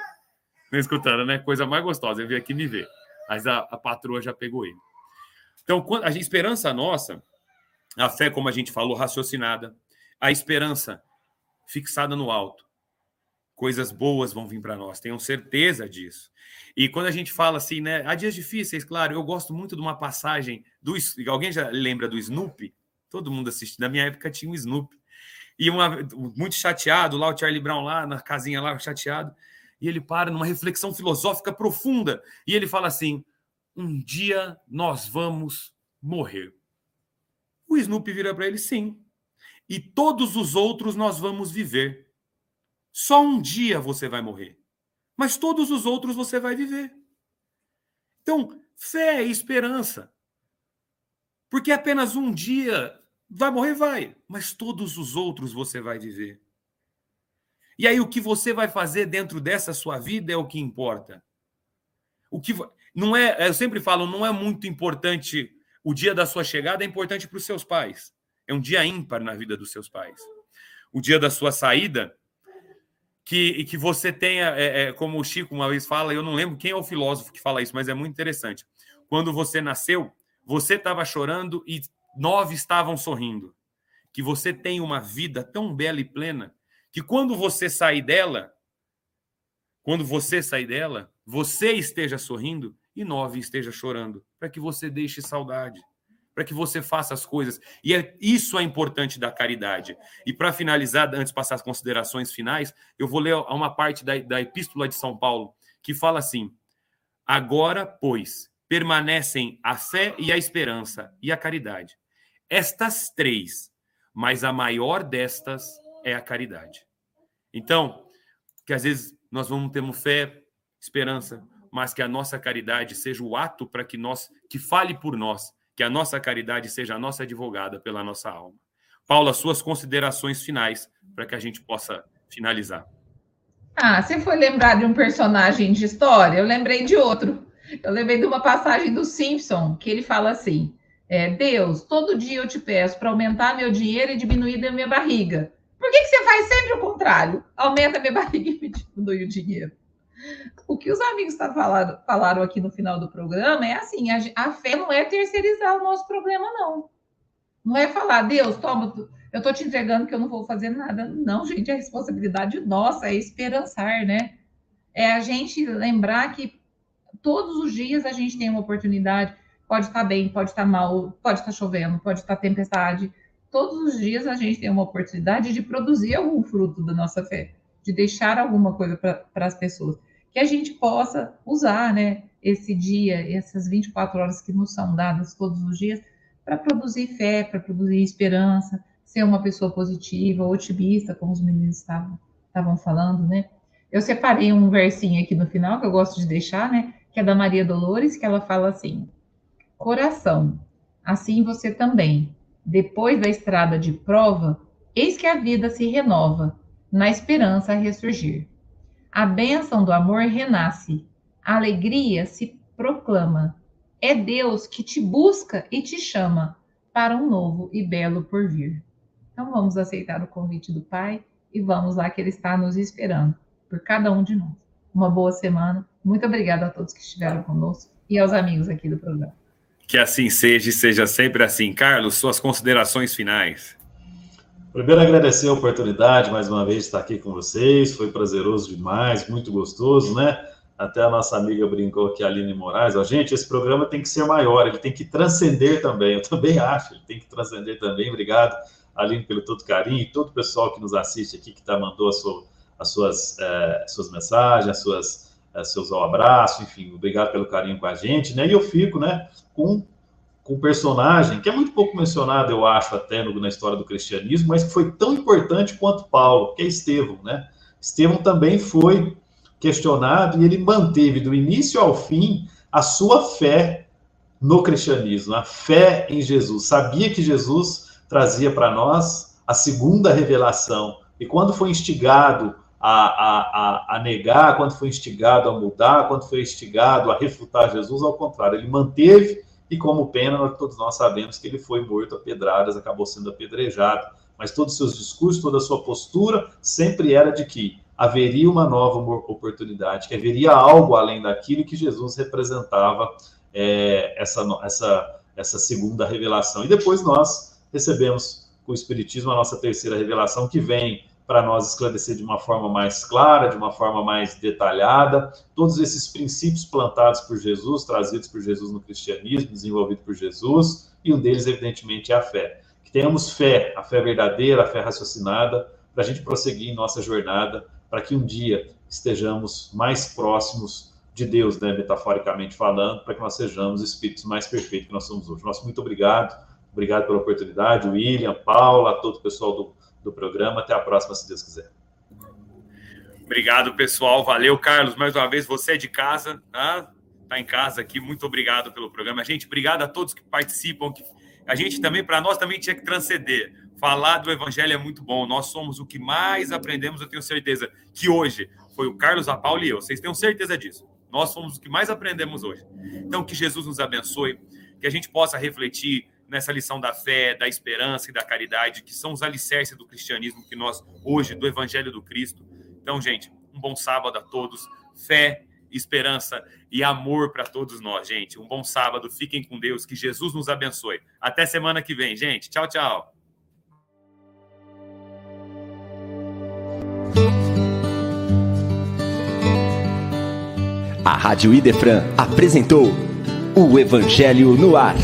Estão escutando, né? Coisa mais gostosa, eu vim aqui me ver. Mas a, a patroa já pegou ele. Então, a esperança nossa, a fé, como a gente falou, raciocinada, a esperança fixada no alto, coisas boas vão vir para nós, tenham certeza disso. E quando a gente fala assim, né? Há dias difíceis, claro, eu gosto muito de uma passagem do. Alguém já lembra do Snoopy? Todo mundo assiste. Na minha época tinha um Snoopy. E uma, muito chateado, lá o Charlie Brown, lá na casinha, lá chateado. E ele para numa reflexão filosófica profunda. E ele fala assim: Um dia nós vamos morrer. O Snoopy vira para ele: Sim. E todos os outros nós vamos viver. Só um dia você vai morrer, mas todos os outros você vai viver. Então, fé e esperança. Porque apenas um dia vai morrer, vai, mas todos os outros você vai viver. E aí o que você vai fazer dentro dessa sua vida é o que importa. O que não é, eu sempre falo, não é muito importante o dia da sua chegada, é importante para os seus pais. É um dia ímpar na vida dos seus pais. O dia da sua saída que, que você tenha, é, é, como o Chico uma vez fala, eu não lembro quem é o filósofo que fala isso, mas é muito interessante. Quando você nasceu, você estava chorando e nove estavam sorrindo. Que você tem uma vida tão bela e plena que quando você sair dela, quando você sair dela, você esteja sorrindo e nove esteja chorando, para que você deixe saudade para que você faça as coisas. E é, isso é importante da caridade. E para finalizar, antes de passar as considerações finais, eu vou ler uma parte da, da Epístola de São Paulo, que fala assim: Agora, pois, permanecem a fé e a esperança e a caridade. Estas três, mas a maior destas é a caridade. Então, que às vezes nós vamos ter fé, esperança, mas que a nossa caridade seja o ato para que nós, que fale por nós, que a nossa caridade seja a nossa advogada pela nossa alma. Paula, suas considerações finais para que a gente possa finalizar. Ah, você foi lembrar de um personagem de história? Eu lembrei de outro. Eu lembrei de uma passagem do Simpson, que ele fala assim: é, Deus, todo dia eu te peço para aumentar meu dinheiro e diminuir minha barriga. Por que, que você faz sempre o contrário? Aumenta minha barriga e diminui o dinheiro. O que os amigos tá falando, falaram aqui no final do programa é assim: a, a, fé não é terceirizar o nosso problema, não. Não é falar, Deus, toma, eu estou te entregando que eu não vou fazer nada. Não, gente, é responsabilidade nossa, é esperançar, né? É a gente lembrar que todos os dias a gente tem uma oportunidade. Pode estar bem, pode estar mal, pode estar chovendo, pode estar tempestade. Todos os dias a gente tem uma oportunidade de produzir algum fruto da nossa fé, de deixar alguma coisa para as pessoas que a gente possa usar, né, esse dia, essas 24 horas que nos são dadas todos os dias, para produzir fé, para produzir esperança, ser uma pessoa positiva, otimista, como os meninos estavam, falando, né? Eu separei um versinho aqui no final que eu gosto de deixar, né? Que é da Maria Dolores, que ela fala assim: Coração, assim você também, depois da estrada de prova, eis que a vida se renova, na esperança a ressurgir. A bênção do amor renasce, a alegria se proclama. É Deus que te busca e te chama para um novo e belo porvir. Então vamos aceitar o convite do Pai e vamos lá que Ele está nos esperando por cada um de nós. Uma boa semana. Muito obrigada a todos que estiveram conosco e aos amigos aqui do programa. Que assim seja e seja sempre assim. Carlos, suas considerações finais. Primeiro, agradecer a oportunidade mais uma vez de estar aqui com vocês. Foi prazeroso demais, muito gostoso, né? Até a nossa amiga brincou aqui, a Aline Moraes. Ó, gente, esse programa tem que ser maior, ele tem que transcender também. Eu também acho, ele tem que transcender também. Obrigado, Aline, pelo todo carinho e todo o pessoal que nos assiste aqui, que tá, mandou sua, as suas, é, suas mensagens, as suas, é, seus abraços, enfim, obrigado pelo carinho com a gente, né? E eu fico, né, com com um personagem que é muito pouco mencionado, eu acho, até no, na história do cristianismo, mas que foi tão importante quanto Paulo, que é Estevão, né? Estevão também foi questionado e ele manteve do início ao fim a sua fé no cristianismo, a fé em Jesus. Sabia que Jesus trazia para nós a segunda revelação. E quando foi instigado a, a, a, a, negar, quando foi instigado a mudar, quando foi instigado a refutar Jesus, ao contrário, ele manteve e como pena, todos nós sabemos que ele foi morto a pedradas, acabou sendo apedrejado, mas todos os seus discursos, toda a sua postura sempre era de que haveria uma nova oportunidade, que haveria algo além daquilo que Jesus representava é, essa, essa, essa segunda revelação. E depois nós recebemos com o Espiritismo a nossa terceira revelação, que vem para nós esclarecer de uma forma mais clara, de uma forma mais detalhada, todos esses princípios plantados por Jesus, trazidos por Jesus no cristianismo, desenvolvido por Jesus, e um deles, evidentemente, é a fé. Que tenhamos fé, a fé verdadeira, a fé raciocinada, para a gente prosseguir em nossa jornada, para que um dia estejamos mais próximos de Deus, né, metaforicamente falando, para que nós sejamos espíritos mais perfeitos que nós somos hoje. Nosso muito obrigado, obrigado pela oportunidade, William, Paula, todo o pessoal do do programa. Até a próxima, se Deus quiser. Obrigado, pessoal. Valeu, Carlos. Mais uma vez, você é de casa, tá? Tá em casa aqui. Muito obrigado pelo programa. Gente, obrigado a todos que participam. Que a gente também, para nós, também tinha que transcender. Falar do Evangelho é muito bom. Nós somos o que mais aprendemos. Eu tenho certeza que hoje foi o Carlos, a Paula e eu. Vocês tenham certeza disso. Nós somos o que mais aprendemos hoje. Então, que Jesus nos abençoe, que a gente possa refletir nessa lição da fé, da esperança e da caridade, que são os alicerces do cristianismo que nós, hoje, do Evangelho do Cristo. Então, gente, um bom sábado a todos. Fé, esperança e amor para todos nós, gente. Um bom sábado. Fiquem com Deus. Que Jesus nos abençoe. Até semana que vem, gente. Tchau, tchau. A Rádio Idefran apresentou o Evangelho no Ar.